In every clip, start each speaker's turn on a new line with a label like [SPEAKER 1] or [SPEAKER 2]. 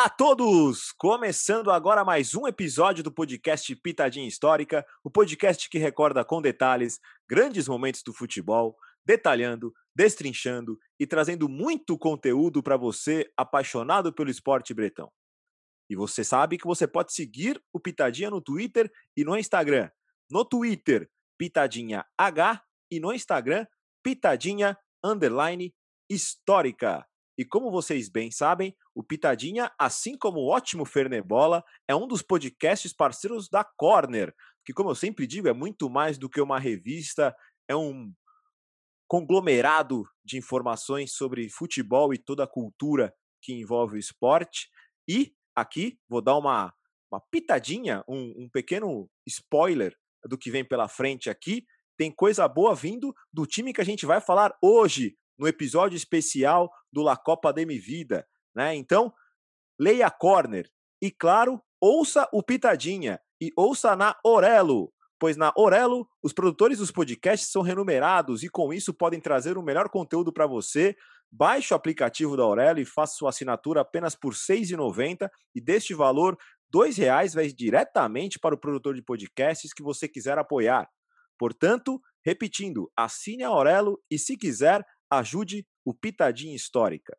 [SPEAKER 1] Olá a todos! Começando agora mais um episódio do podcast Pitadinha Histórica, o podcast que recorda com detalhes grandes momentos do futebol, detalhando, destrinchando e trazendo muito conteúdo para você apaixonado pelo esporte bretão. E você sabe que você pode seguir o Pitadinha no Twitter e no Instagram. No Twitter, Pitadinha H e no Instagram, Pitadinha Underline Histórica. E como vocês bem sabem, o Pitadinha, assim como o ótimo Fernebola, é um dos podcasts parceiros da Corner, que, como eu sempre digo, é muito mais do que uma revista, é um conglomerado de informações sobre futebol e toda a cultura que envolve o esporte. E aqui vou dar uma, uma pitadinha, um, um pequeno spoiler do que vem pela frente aqui. Tem coisa boa vindo do time que a gente vai falar hoje, no episódio especial do La Copa de Mi Vida, né? Então, leia a Corner e, claro, ouça o Pitadinha e ouça na Orelo, pois na Orelo os produtores dos podcasts são renumerados e com isso podem trazer o melhor conteúdo para você. Baixe o aplicativo da Aurelo e faça sua assinatura apenas por R$ 6,90 e deste valor, R$ reais vai diretamente para o produtor de podcasts que você quiser apoiar. Portanto, repetindo, assine a Aurelo e, se quiser, ajude o Pitadinha Histórica.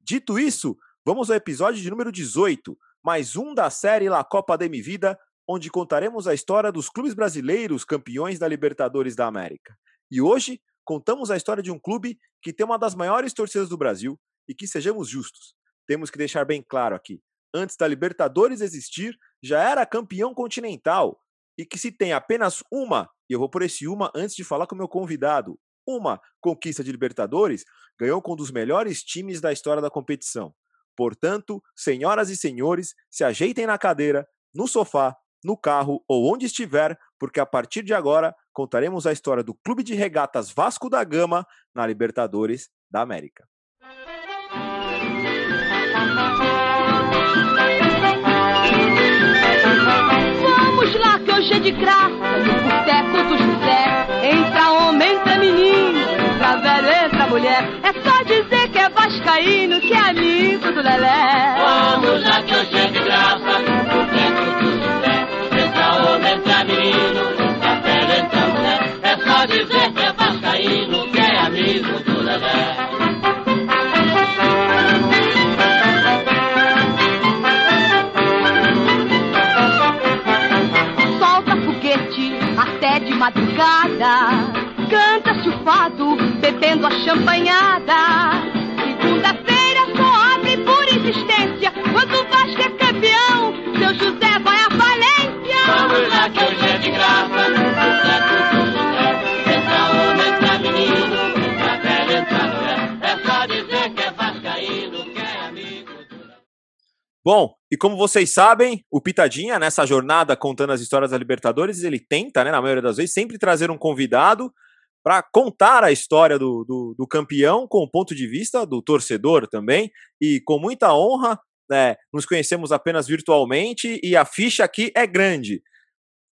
[SPEAKER 1] Dito isso, vamos ao episódio de número 18, mais um da série La Copa de Mi Vida, onde contaremos a história dos clubes brasileiros campeões da Libertadores da América. E hoje contamos a história de um clube que tem uma das maiores torcidas do Brasil e que sejamos justos. Temos que deixar bem claro aqui, antes da Libertadores existir, já era campeão continental e que se tem apenas uma, e eu vou por esse uma antes de falar com o meu convidado, uma conquista de Libertadores, ganhou com um dos melhores times da história da competição. Portanto, senhoras e senhores, se ajeitem na cadeira, no sofá, no carro ou onde estiver, porque a partir de agora contaremos a história do Clube de Regatas Vasco da Gama na Libertadores da América.
[SPEAKER 2] Vamos lá que hoje é de graça, no boteco do José, entra homem mulher. É só dizer que é vascaíno, que é amigo do Lelé.
[SPEAKER 3] Vamos lá que hoje é de graça, o centro do José. Entra homem, entra menino, entra velha, entra mulher. É só dizer que é vascaíno, que é amigo do Lelé.
[SPEAKER 2] Solta foguete até de madrugada bebendo a champanhada. Segunda-feira só abre por insistência. Quando o Vasco é campeão, seu José vai à falência.
[SPEAKER 3] Vamos lá que hoje é de graça. José tudo José. Entra homem, entra menino. Entra velho, entra mulher. É só dizer que é vascaíno, que é amigo.
[SPEAKER 1] Bom, e como vocês sabem, o Pitadinha, nessa jornada contando as histórias da Libertadores, ele tenta, né, na maioria das vezes, sempre trazer um convidado para contar a história do, do, do, campeão com o ponto de vista do torcedor também. E com muita honra, né, nos conhecemos apenas virtualmente e a ficha aqui é grande.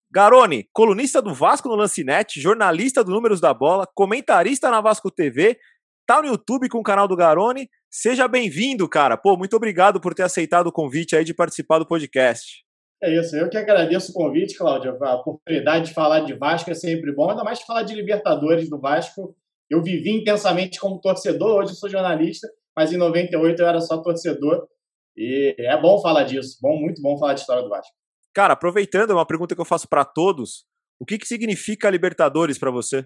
[SPEAKER 1] Garone, colunista do Vasco no Lancinete, jornalista do Números da Bola, comentarista na Vasco TV, tá no YouTube com o canal do Garone. Seja bem-vindo, cara. Pô, muito obrigado por ter aceitado o convite aí de participar do podcast.
[SPEAKER 4] É isso, eu que agradeço o convite, Cláudio. A oportunidade de falar de Vasco é sempre bom, ainda mais de falar de Libertadores do Vasco. Eu vivi intensamente como torcedor, hoje sou jornalista, mas em 98 eu era só torcedor. E é bom falar disso, bom, muito bom falar de história do Vasco.
[SPEAKER 1] Cara, aproveitando, é uma pergunta que eu faço para todos. O que, que significa Libertadores para você?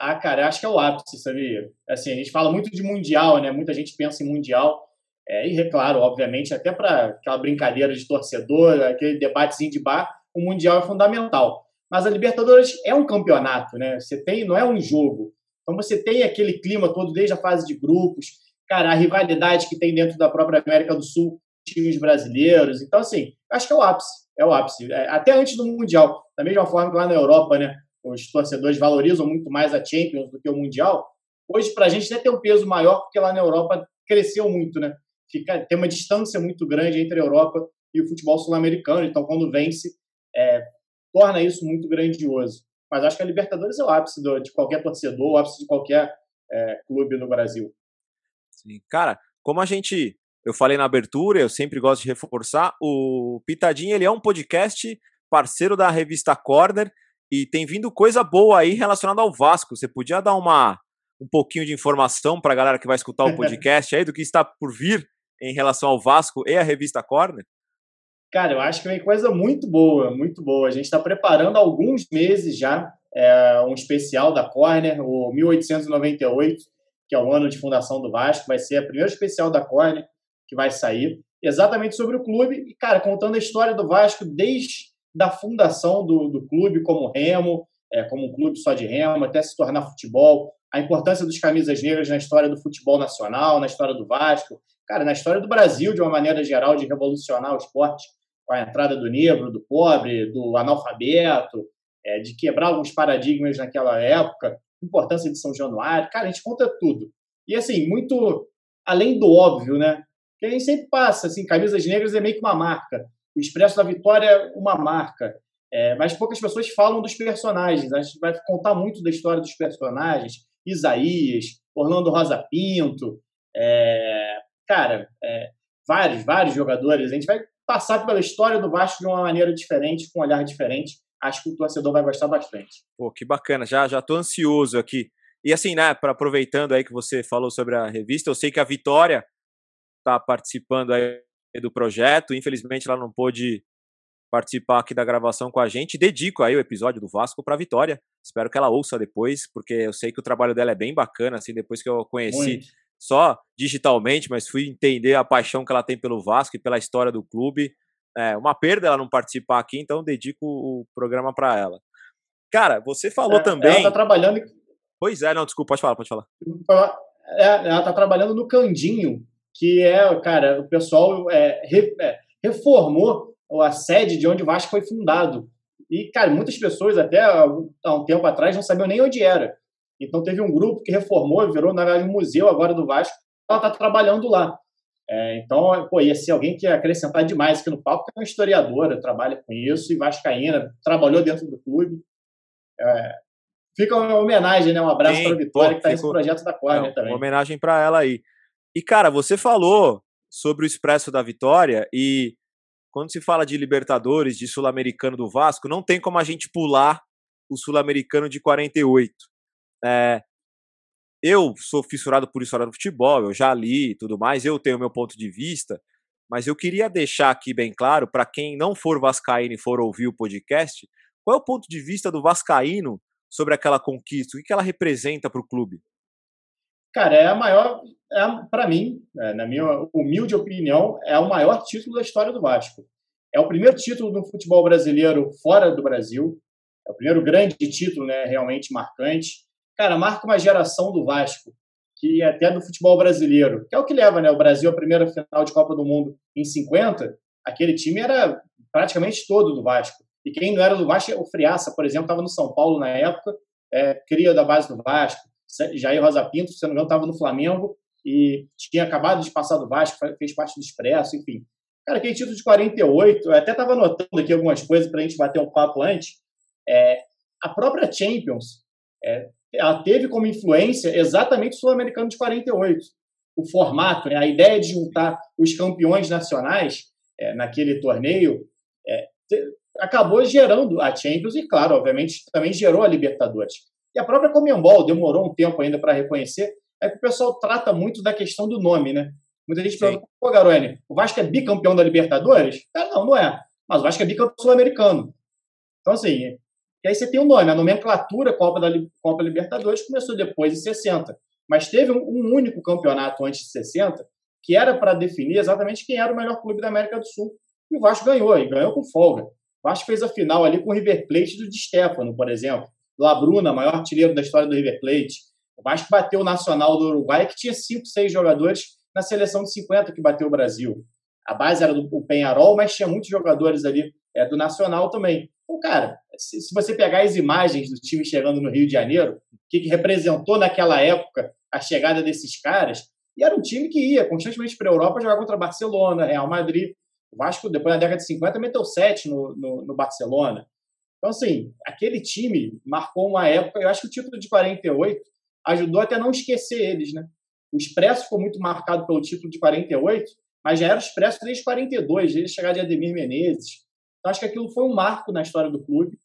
[SPEAKER 4] Ah, cara, acho que é o ápice, sabia? Assim, a gente fala muito de Mundial, né? Muita gente pensa em Mundial. É, e, é claro, obviamente, até para aquela brincadeira de torcedor, aquele debatezinho de bar, o Mundial é fundamental. Mas a Libertadores é um campeonato, né? Você tem, não é um jogo. Então você tem aquele clima todo desde a fase de grupos, cara, a rivalidade que tem dentro da própria América do Sul, times brasileiros. Então, assim, acho que é o ápice. É o ápice. É, até antes do Mundial. Da mesma forma que lá na Europa, né? Os torcedores valorizam muito mais a Champions do que o Mundial. Hoje, para a gente, até tem um peso maior, porque lá na Europa cresceu muito, né? Fica, tem uma distância muito grande entre a Europa e o futebol sul-americano. Então, quando vence, é, torna isso muito grandioso. Mas acho que a Libertadores é o ápice do, de qualquer torcedor, o ápice de qualquer é, clube no Brasil.
[SPEAKER 1] Sim. Cara, como a gente eu falei na abertura, eu sempre gosto de reforçar, o Pitadinho ele é um podcast parceiro da revista Corner e tem vindo coisa boa aí relacionada ao Vasco. Você podia dar uma um pouquinho de informação para a galera que vai escutar o podcast aí do que está por vir em relação ao Vasco e a revista Corner?
[SPEAKER 4] Cara, eu acho que vem coisa muito boa, muito boa. A gente está preparando há alguns meses já é, um especial da Corner, o 1898, que é o ano de fundação do Vasco. Vai ser o primeiro especial da Corner que vai sair, exatamente sobre o clube e, cara, contando a história do Vasco desde da fundação do, do clube como remo, é, como um clube só de remo, até se tornar futebol, a importância dos camisas negras na história do futebol nacional, na história do Vasco, cara, na história do Brasil, de uma maneira geral, de revolucionar o esporte com a entrada do negro, do pobre, do analfabeto, é, de quebrar alguns paradigmas naquela época, importância de São Januário, cara, a gente conta tudo. E assim, muito além do óbvio, né? Que a gente sempre passa, assim, camisas negras é meio que uma marca. O Expresso da Vitória é uma marca. É, mas poucas pessoas falam dos personagens. A gente vai contar muito da história dos personagens. Isaías, Orlando Rosa Pinto, é, cara, é, vários, vários jogadores. A gente vai passar pela história do Vasco de uma maneira diferente, com um olhar diferente. Acho que o torcedor vai gostar bastante.
[SPEAKER 1] Pô, que bacana. Já já tô ansioso aqui. E assim, né, para aproveitando aí que você falou sobre a revista, eu sei que a Vitória está participando aí do projeto. Infelizmente, ela não pôde participar aqui da gravação com a gente. Dedico aí o episódio do Vasco para Vitória. Espero que ela ouça depois, porque eu sei que o trabalho dela é bem bacana, assim, depois que eu conheci Muito. Só digitalmente, mas fui entender a paixão que ela tem pelo Vasco e pela história do clube. É uma perda ela não participar aqui, então dedico o programa para ela. Cara, você falou é, também. Ela
[SPEAKER 4] tá trabalhando.
[SPEAKER 1] Pois é, não, desculpa, pode falar, pode falar.
[SPEAKER 4] É, ela tá trabalhando no Candinho, que é, cara, o pessoal é, é, reformou a sede de onde o Vasco foi fundado. E, cara, muitas pessoas até há um tempo atrás não sabiam nem onde era. Então teve um grupo que reformou, virou, na verdade, um museu agora do Vasco. Ela está trabalhando lá. É, então, pô, ia ser alguém que ia acrescentar demais aqui no palco, porque é uma historiadora, trabalha com isso, e Vascaína, trabalhou dentro do clube. É, fica uma homenagem, né? Um abraço para a Vitória, pô, que está nesse projeto da Corner é, também.
[SPEAKER 1] Uma homenagem para ela aí. E, cara, você falou sobre o Expresso da Vitória e quando se fala de Libertadores, de Sul-Americano do Vasco, não tem como a gente pular o Sul-Americano de 48. É, eu sou fissurado por história do futebol, eu já li e tudo mais, eu tenho meu ponto de vista, mas eu queria deixar aqui bem claro, para quem não for vascaíno e for ouvir o podcast, qual é o ponto de vista do vascaíno sobre aquela conquista? O que ela representa para o clube?
[SPEAKER 4] Cara, é a maior, é, para mim, é, na minha humilde opinião, é o maior título da história do Vasco. É o primeiro título do futebol brasileiro fora do Brasil. É o primeiro grande título, né, realmente marcante. Cara, marca uma geração do Vasco, que é até do futebol brasileiro, que é o que leva né, o Brasil à primeira final de Copa do Mundo em 50. Aquele time era praticamente todo do Vasco. E quem não era do Vasco, o Friaça, por exemplo, estava no São Paulo na época, é, cria da base do Vasco. Jair Rosa Pinto, se não me engano, estava no Flamengo e tinha acabado de passar do Vasco, fez parte do Expresso, enfim. Cara, aquele título de 48, eu até estava anotando aqui algumas coisas para a gente bater um papo antes. É, a própria Champions, é, ela teve como influência exatamente o Sul-Americano de 48. O formato, né, a ideia de juntar os campeões nacionais é, naquele torneio, é, acabou gerando a Champions e, claro, obviamente, também gerou a Libertadores. E a própria Comembol demorou um tempo ainda para reconhecer, é que o pessoal trata muito da questão do nome, né? Muita gente pergunta, pô, Garoni, o Vasco é bicampeão da Libertadores? É, não, não é. Mas o Vasco é bicampeão sul-americano. Então, assim, e aí você tem o um nome, a nomenclatura Copa, da, Copa Libertadores começou depois, em 60. Mas teve um, um único campeonato antes de 60 que era para definir exatamente quem era o melhor clube da América do Sul. E o Vasco ganhou, e ganhou com folga. O Vasco fez a final ali com o River Plate do Di Stefano, por exemplo. Labruna, maior artilheiro da história do River Plate. O Vasco bateu o Nacional do Uruguai, que tinha 5, 6 jogadores na seleção de 50 que bateu o Brasil. A base era do Penharol, mas tinha muitos jogadores ali é, do Nacional também. Então, cara, se, se, você pegar as imagens do time chegando no Rio de Janeiro, o que, que representou naquela época a chegada desses caras, e era um time que ia constantemente para a Europa jogar contra Barcelona, Real Madrid. O Vasco, depois da década de 50, meteu 7 no, no, no Barcelona. Então, assim, aquele time marcou uma época, eu acho que o título de 48 ajudou até não esquecer eles, né? O Expresso ficou muito marcado pelo título de 48, mas já era expresso desde 42, desde a chegada de Ademir Menezes. Então, acho que aquilo foi um marco na história do clube,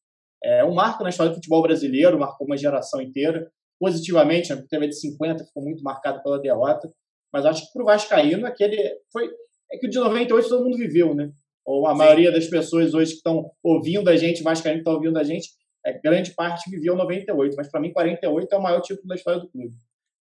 [SPEAKER 4] é um marco na história do futebol brasileiro, marcou uma geração inteira, positivamente, a TV de 50 ficou muito marcado pela derrota, mas acho que para o Vascaíno, aquele foi. É que o de 98 todo mundo viveu, né? Ou a Sim. maioria das pessoas hoje que estão ouvindo a gente, Vascaíno que estão ouvindo a gente, é, grande parte viveu 98, mas para mim 48 é o maior título da história do clube.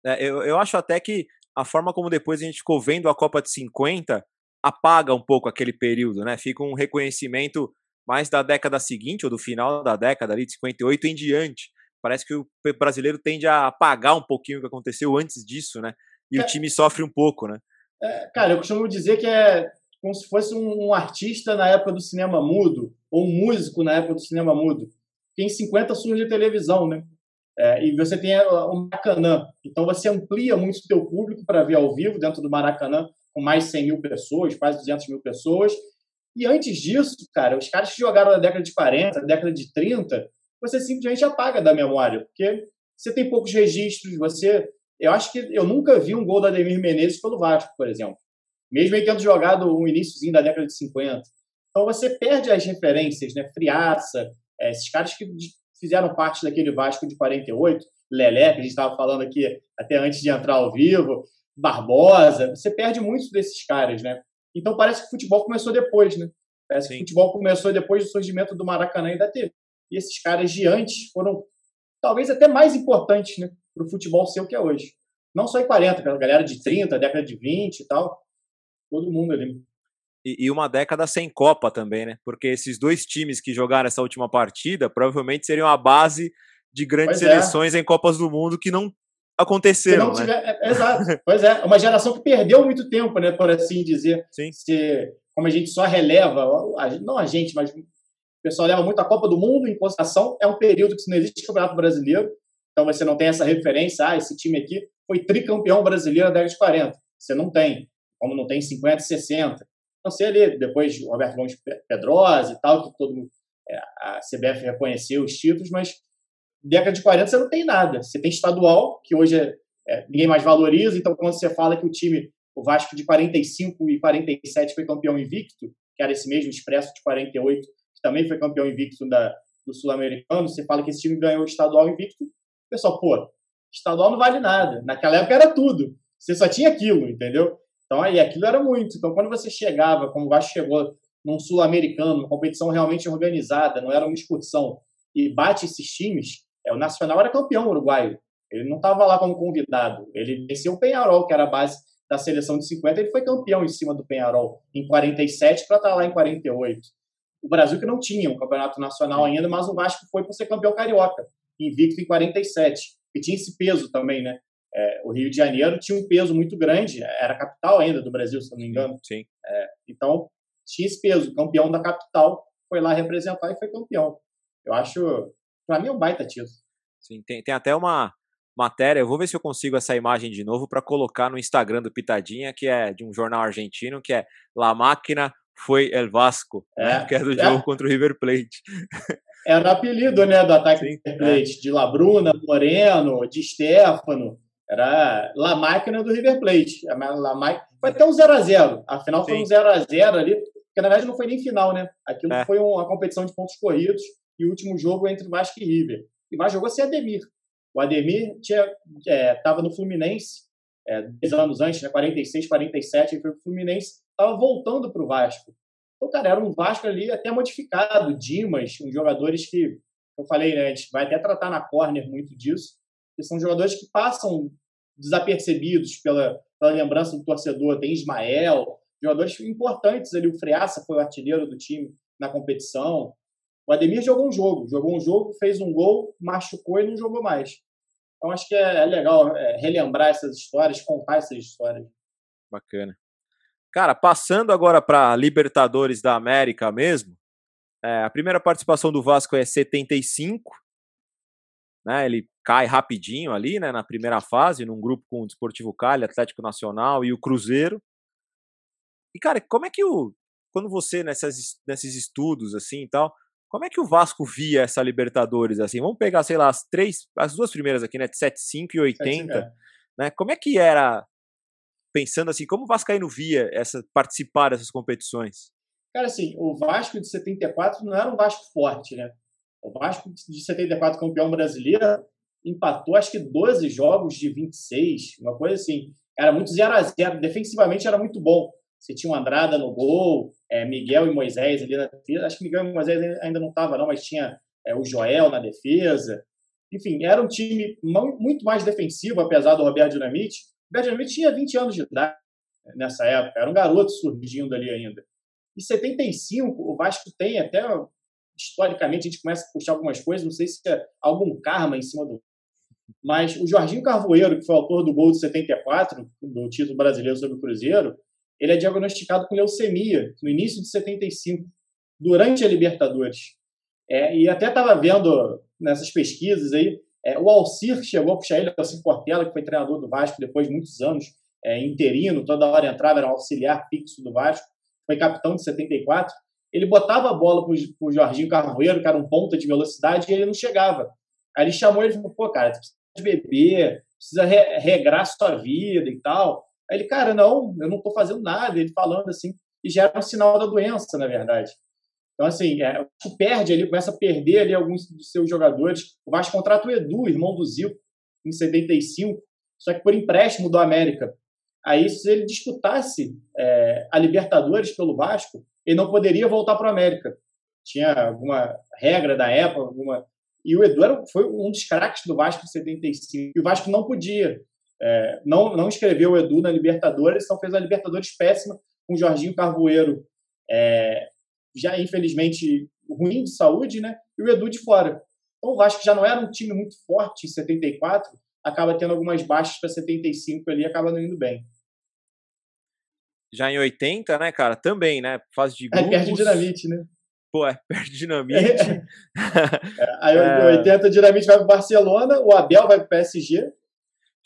[SPEAKER 1] É, eu, eu acho até que a forma como depois a gente ficou vendo a Copa de 50 apaga um pouco aquele período, né? Fica um reconhecimento mais da década seguinte, ou do final da década ali, de 58 em diante. Parece que o brasileiro tende a apagar um pouquinho o que aconteceu antes disso, né? E é. o time sofre um pouco, né?
[SPEAKER 4] É, cara, eu costumo dizer que é como se fosse um, um, artista na época do cinema mudo, ou um músico na época do cinema mudo. Que em 50 surge a televisão, né? É, e você tem o Maracanã. Então você amplia muito o teu público para ver ao vivo dentro do Maracanã, com mais 100 mil pessoas, quase 200 mil pessoas. E antes disso, cara, os caras que jogaram na década de 40, na década de 30, você simplesmente apaga da memória, porque você tem poucos registros, você... Eu acho que eu nunca vi um gol da Ademir Menezes pelo Vasco, por exemplo. Mesmo ele tendo jogado um iníciozinho da década de 50. Então você perde as referências, né? Friaça, é, esses caras que fizeram parte daquele Vasco de 48, Lelé, que a gente estava falando aqui até antes de entrar ao vivo, Barbosa, você perde muito desses caras, né? Então parece que o futebol começou depois, né? Parece Sim. que o futebol começou depois do surgimento do Maracanã e da TV. E esses caras de antes foram talvez até mais importantes, né? Para o futebol ser o que é hoje. Não só em 40, a galera de 30, década de 20 e tal. Todo mundo ali
[SPEAKER 1] e, uma década sem Copa também, né? Porque esses dois times que jogaram essa última partida provavelmente seriam a base de grandes pois é. seleções é. em Copas do Mundo que não aconteceram. Não tiver,
[SPEAKER 4] né? é, exato, pois é, uma geração que perdeu muito tempo, né? Por assim dizer. Sim. Se, como a gente só releva, não a gente, mas o pessoal leva muito a Copa do Mundo em consideração, é um período que não existe campeonato brasileiro, então você não tem essa referência, ah, esse time aqui foi tricampeão brasileiro na década de 40. Você não tem, como não tem 50 e 60 não sei ali, depois o Roberto Gomes Pedrosa e tal, que todo mundo, é, a CBF reconheceu os títulos, mas década de 40 você não tem nada. Você tem estadual, que hoje é, é, ninguém mais valoriza, então quando você fala que o time, o Vasco de 45 e 47 foi campeão invicto, que era esse mesmo Expresso de 48, que também foi campeão invicto da, do Sul-Americano, você fala que esse time ganhou o estadual invicto, o pessoal, pô, estadual não vale nada. Naquela época era tudo. Você só tinha aquilo, entendeu? Então, aí, aquilo era muito. Então, quando você chegava, como o Vasco chegou num sul-americano, uma competição realmente organizada, não era uma excursão, e bate esses times, é, o Nacional era campeão uruguaio. Ele não estava lá como convidado. Ele venceu o Penharol, que era a base da seleção de 50, ele foi campeão em cima do Penharol em 47 para estar lá em 48. O Brasil que não tinha um campeonato nacional ainda, mas o Vasco foi para ser campeão carioca, invicto em 47. E tinha esse peso também, né? É, o Rio de Janeiro tinha um peso muito grande, era a capital ainda do Brasil, se não me engano.
[SPEAKER 1] Sim.
[SPEAKER 4] É, então, tinha esse peso. O campeão da capital foi lá representar e foi campeão. Eu acho, para mim, é um baita título.
[SPEAKER 1] Sim, tem, tem até uma matéria, eu vou ver se eu consigo essa imagem de novo para colocar no Instagram do Pitadinha, que é de um jornal argentino, que é La Máquina foi El Vasco, é, né, que é do é. jogo contra o River Plate.
[SPEAKER 4] Era o apelido né, do ataque Sim, do River Plate, é. de Labruna, Moreno, de Stefano. Era La Máquina do River Plate. La Máquina... Foi até um 0x0. Afinal, foi Sim. um 0x0 ali, porque na verdade não foi nem final, né? Aquilo é. foi uma competição de pontos corridos e o último jogo entre Vasco e River. E mais jogou sem Ademir. O Ademir estava é, no Fluminense é, 10 anos antes, né, 46, 47, ele foi pro Fluminense, estava voltando para o Vasco. Então, cara, era um Vasco ali até modificado, Dimas, uns jogadores que, eu falei, né, a gente vai até tratar na corner muito disso, que são jogadores que passam desapercebidos pela, pela lembrança do torcedor. Tem Ismael, jogadores importantes ali. O Freaça foi o artilheiro do time na competição. O Ademir jogou um jogo, jogou um jogo, fez um gol, machucou e não jogou mais. Então acho que é, é legal é, relembrar essas histórias, contar essas histórias.
[SPEAKER 1] Bacana. Cara, passando agora para Libertadores da América mesmo, é, a primeira participação do Vasco é 75, né? Ele cai rapidinho ali, né, na primeira fase, num grupo com o Desportivo Cali, Atlético Nacional e o Cruzeiro. E cara, como é que o quando você nessas, nesses estudos assim e tal, como é que o Vasco via essa Libertadores assim? Vamos pegar, sei lá, as três, as duas primeiras aqui, né, de 75 e 80, 75, é. né? Como é que era pensando assim, como o Vascaíno via essa, participar dessas competições?
[SPEAKER 4] Cara, assim, o Vasco de 74 não era um Vasco forte, né? O Vasco de 74, campeão brasileiro, empatou acho que 12 jogos de 26, uma coisa assim. Era muito 0 a 0 Defensivamente era muito bom. Você tinha o Andrada no gol, é, Miguel e Moisés ali na defesa. Acho que Miguel e Moisés ainda não estava, não, mas tinha é, o Joel na defesa. Enfim, era um time muito mais defensivo, apesar do Roberto Dinamite. O Roberto Dinamite tinha 20 anos de idade nessa época, era um garoto surgindo ali ainda. Em 75, o Vasco tem até, historicamente, a gente começa a puxar algumas coisas, não sei se é algum karma em cima do. Mas o Jorginho Carvoeiro, que foi autor do gol de 74, do título brasileiro sobre o Cruzeiro, ele é diagnosticado com leucemia no início de 75, durante a Libertadores. É, e até estava vendo nessas pesquisas aí, é, o Alcir chegou a puxar ele, o Alcir Portela, que foi treinador do Vasco depois de muitos anos, é, interino, toda hora entrava, era um auxiliar fixo do Vasco, foi capitão de 74. Ele botava a bola para o Jorginho Carvoeiro, que era um ponta de velocidade, e ele não chegava. Aí ele chamou ele e falou: pô, cara, você precisa beber, precisa re regrar sua vida e tal. Aí ele, cara, não, eu não estou fazendo nada. Ele falando assim, e já era um sinal da doença, na verdade. Então, assim, é, o Vasco perde ali, começa a perder ali alguns dos seus jogadores. O Vasco contrata o Edu, irmão do Zico, em 75, só que por empréstimo do América. Aí, se ele disputasse é, a Libertadores pelo Vasco, ele não poderia voltar para o América. Tinha alguma regra da época, alguma. E o Edu era, foi um dos craques do Vasco em 75. E o Vasco não podia. É, não, não escreveu o Edu na Libertadores, então fez a Libertadores péssima com o Jorginho Carvoeiro é, já infelizmente ruim de saúde, né? E o Edu de fora. Então o Vasco já não era um time muito forte em 74, acaba tendo algumas baixas para 75 ali, acaba não indo bem.
[SPEAKER 1] Já em 80, né, cara? Também, né? Fase de grupos.
[SPEAKER 4] É, perde dinamite, né?
[SPEAKER 1] Pô, é, perde dinamite.
[SPEAKER 4] é, aí é... 80 dinamite vai para Barcelona, o Abel vai para o PSG.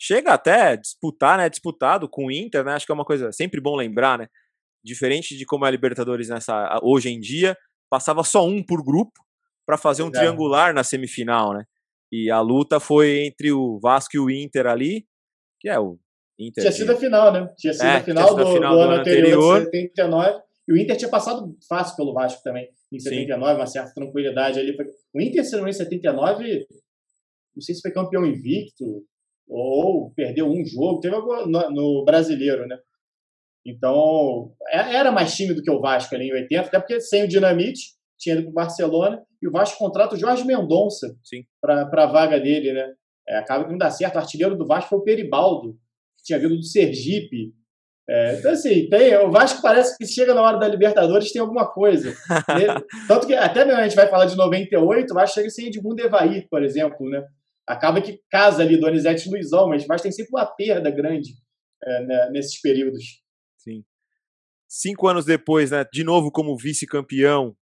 [SPEAKER 1] Chega até disputar, né? Disputado com o Inter, né? Acho que é uma coisa sempre bom lembrar, né? diferente de como é a Libertadores nessa hoje em dia, passava só um por grupo para fazer um é. triangular na semifinal, né? E a luta foi entre o Vasco e o Inter ali, que é o Inter.
[SPEAKER 4] Tinha sido a final, né? Tinha sido é, a final, do, final do, do, ano anterior, anterior. 79. E o Inter tinha passado fácil pelo Vasco também, em 79, Sim. uma certa tranquilidade ali. O Inter, se não em 79, não sei se foi campeão invicto ou perdeu um jogo, teve no, no brasileiro, né? Então, é, era mais time do que o Vasco ali em 80, até porque sem o Dinamite, tinha ido para o Barcelona, e o Vasco contrata o Jorge Mendonça para a vaga dele, né? É, acaba que não dá certo. O artilheiro do Vasco foi o Peribaldo, que tinha vindo do Sergipe. É, então, assim, tem, o Vasco parece que chega na hora da Libertadores tem alguma coisa. Tanto que até mesmo a gente vai falar de 98, o Vasco chega sem Edmundo Evair, por exemplo, né? Acaba que casa ali Donizete e Luizão, mas o Vasco tem sempre uma perda grande é, né, nesses períodos.
[SPEAKER 1] Sim. Cinco anos depois, né, de novo como vice-campeão,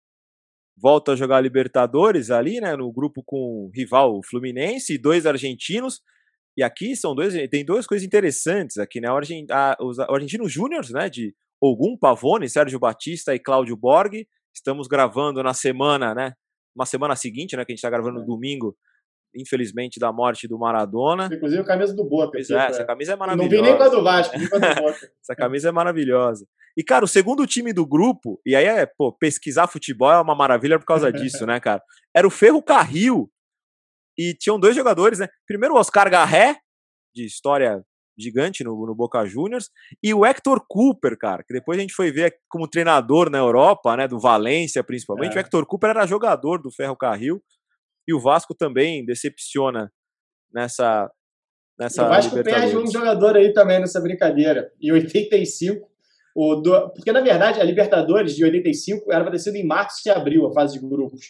[SPEAKER 1] volta a jogar Libertadores ali, né, no grupo com o rival Fluminense e dois argentinos. E aqui são dois, tem duas coisas interessantes aqui, né? O, a, os argentinos júniores, né, de Ogum Pavone, Sérgio Batista e Cláudio Borg. Estamos gravando na semana, né? Uma semana seguinte, né, que a gente está gravando no é. domingo, infelizmente, da morte do Maradona.
[SPEAKER 4] Inclusive a camisa do Boa.
[SPEAKER 1] Pois é, essa camisa é maravilhosa.
[SPEAKER 4] Não vi nem com a do Vasco, nem com a do
[SPEAKER 1] essa camisa é maravilhosa. E, cara, o segundo time do grupo, e aí é, pô, pesquisar futebol é uma maravilha por causa disso, né, cara? Era o Ferro Carril. E tinham dois jogadores, né? Primeiro o Oscar Garré, de história gigante no, no Boca Juniors, e o Hector Cooper, cara, que depois a gente foi ver como treinador na Europa, né, do Valência principalmente. É. O Hector Cooper era jogador do Ferro Carril. E o Vasco também decepciona nessa. nessa
[SPEAKER 4] o Vasco perde um jogador aí também nessa brincadeira. Em 85, o do... porque na verdade a Libertadores de 85 era para ter sido em março e abril, a fase de grupos.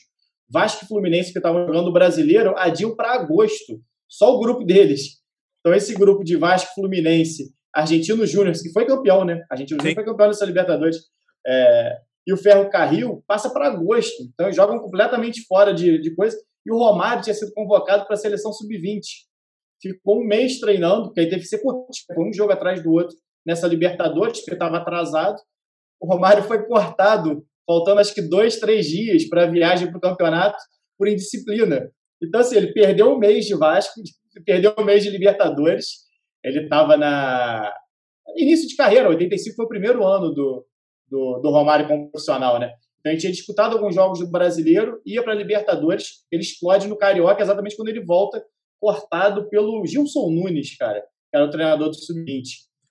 [SPEAKER 4] Vasco e Fluminense, que estavam jogando o brasileiro, adiam para agosto. Só o grupo deles. Então, esse grupo de Vasco, Fluminense, Argentino Júnior, que foi campeão, né? Argentino Júnior foi campeão nessa Libertadores. É... e o Ferro Carril passa para agosto. Então, eles jogam completamente fora de, de coisa. E o Romário tinha sido convocado para a seleção sub-20. Ficou um mês treinando, porque aí teve que ser um jogo atrás do outro nessa Libertadores, porque estava atrasado. O Romário foi cortado, faltando acho que dois, três dias para a viagem para o campeonato, por indisciplina. Então, assim, ele perdeu um mês de Vasco, perdeu um mês de Libertadores. Ele estava na. início de carreira, 85 foi o primeiro ano do, do, do Romário como profissional, né? Então gente tinha disputado alguns jogos do brasileiro, ia para a Libertadores, ele explode no Carioca exatamente quando ele volta, cortado pelo Gilson Nunes, cara, que era o treinador do Sub-20.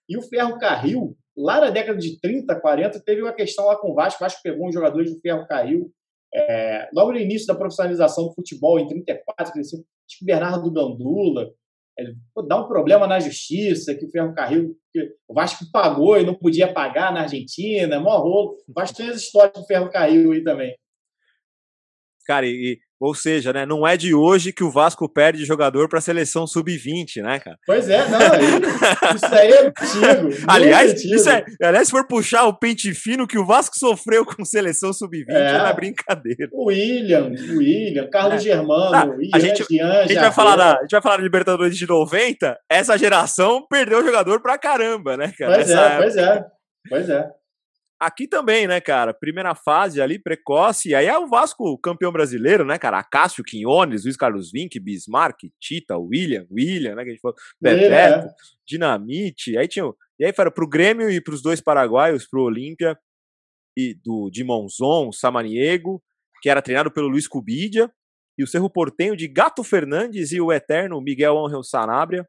[SPEAKER 4] E o Ferro Carril, lá na década de 30, 40, teve uma questão lá com o Vasco, o Vasco pegou uns jogadores do Ferro Carril, é, logo no início da profissionalização do futebol, em 34, 35, acho que Bernardo Gandula, ele, dá um problema na justiça, que o Ferrocarril, que o Vasco pagou e não podia pagar na Argentina, mó rolo. O Vasco tem as histórias do Ferrocarril aí também.
[SPEAKER 1] Cara, e, ou seja, né, não é de hoje que o Vasco perde jogador para a seleção sub-20, né, cara?
[SPEAKER 4] Pois é, não, isso aí é antigo.
[SPEAKER 1] aliás, antigo. Isso é, aliás, se for puxar o pente fino que o Vasco sofreu com seleção sub-20, é, é brincadeira.
[SPEAKER 4] O William, o William, Carlos é. Germano, ah, Ian,
[SPEAKER 1] a, gente, a, gente vai falar da, a gente vai falar da Libertadores de 90, essa geração perdeu jogador pra caramba, né, cara?
[SPEAKER 4] Pois é, pois é, pois é.
[SPEAKER 1] Aqui também, né, cara? Primeira fase ali, precoce. E aí é o Vasco campeão brasileiro, né, cara? Acácio, Quinones, Luiz Carlos Vinck, Bismarck, Tita, William, William, né? Que a gente falou, Bebeto, é. Dinamite. Aí tinha. E aí foi pro Grêmio e pros dois paraguaios, pro Olímpia e do de Monzon, Samaniego, que era treinado pelo Luiz Cubidia, e o Cerro Portenho de Gato Fernandes e o eterno Miguel Angel Sanabria,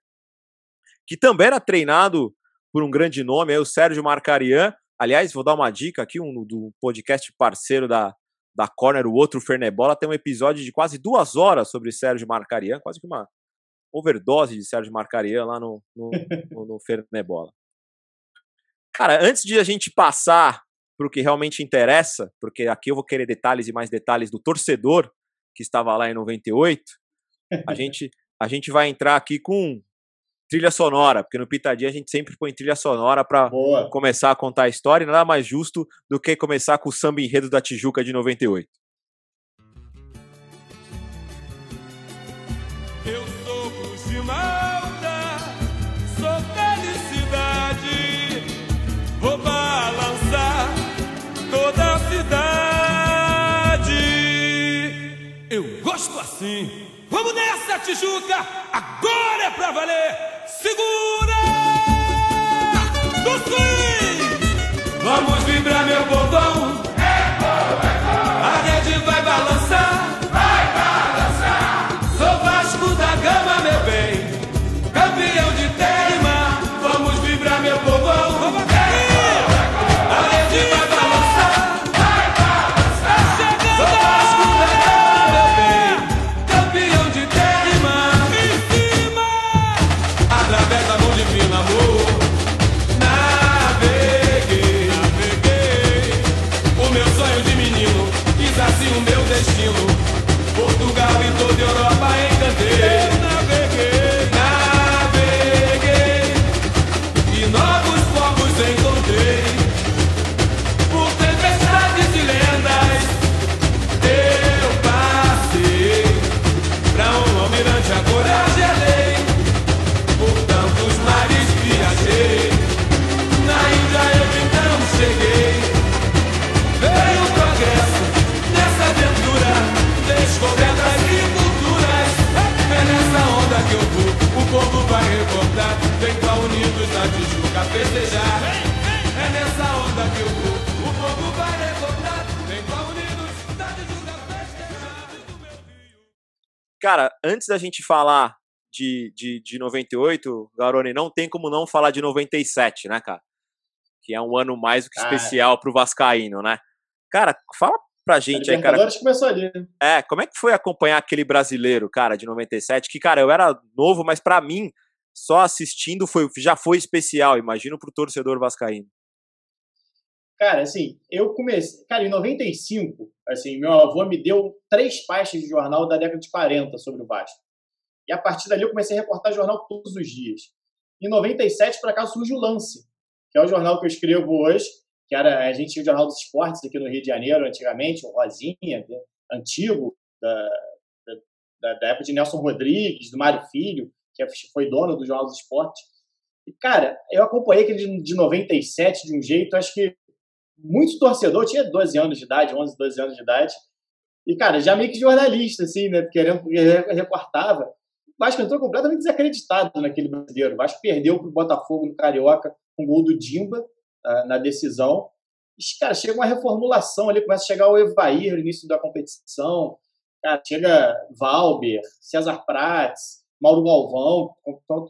[SPEAKER 1] que também era treinado por um grande nome, aí o Sérgio Marcarian, Aliás, vou dar uma dica aqui, um do podcast parceiro da, da Corner, o outro Fernebola, tem um episódio de quase duas horas sobre Sérgio Marcarian, quase que uma overdose de Sérgio Marcarian lá no, no, no, no Fernebola. Cara, antes de a gente passar para o que realmente interessa, porque aqui eu vou querer detalhes e mais detalhes do torcedor que estava lá em 98, a gente, a gente vai entrar aqui com trilha sonora, porque no Pitadinha a gente sempre põe trilha sonora para começar a contar a história, e nada mais justo do que começar com o samba enredo da Tijuca de 98.
[SPEAKER 5] Vamos nessa, Tijuca! Agora é pra valer! segura do sim. Vamos vibrar, meu botão. Da
[SPEAKER 1] gente falar de, de, de 98, Garoni, não tem como não falar de 97, né, cara? Que é um ano mais do que
[SPEAKER 4] Cara.
[SPEAKER 1] especial pro Vascaíno, né? Cara, fala pra gente aí, cara.
[SPEAKER 4] Começou ali. né?
[SPEAKER 1] É, como é que foi acompanhar aquele brasileiro, cara, de 97? Que, cara, eu era novo, mas pra mim, só assistindo foi, já foi especial. Imagino pro torcedor vascaíno.
[SPEAKER 4] Cara, assim, eu comecei. Cara, em 95, assim, meu avô me deu três pastas de jornal da década de 40 sobre o Vasco. E a partir dali eu comecei a reportar jornal todos os dias. Em 97, por acaso, surge o Lance, que é o jornal que eu escrevo hoje, que era a gente tinha o Jornal dos Esportes aqui no Rio de Janeiro antigamente, o Rosinha, né, antigo, da, da, da época de Nelson Rodrigues, do Mário Filho, que foi dono do Jornal dos Esportes. E, cara, eu acompanhei aquele de 97 de um jeito, acho que muito torcedor, tinha 12 anos de idade, 11, 12 anos de idade, e, cara, já meio que jornalista, assim, né, querendo, recortava. O Vasco entrou completamente desacreditado naquele brasileiro. O Vasco perdeu para o Botafogo no Carioca com o gol do Dimba uh, na decisão. E, cara, chega uma reformulação ali, começa a chegar o Evair no início da competição, cara, chega Valber, César Prates, Mauro Galvão,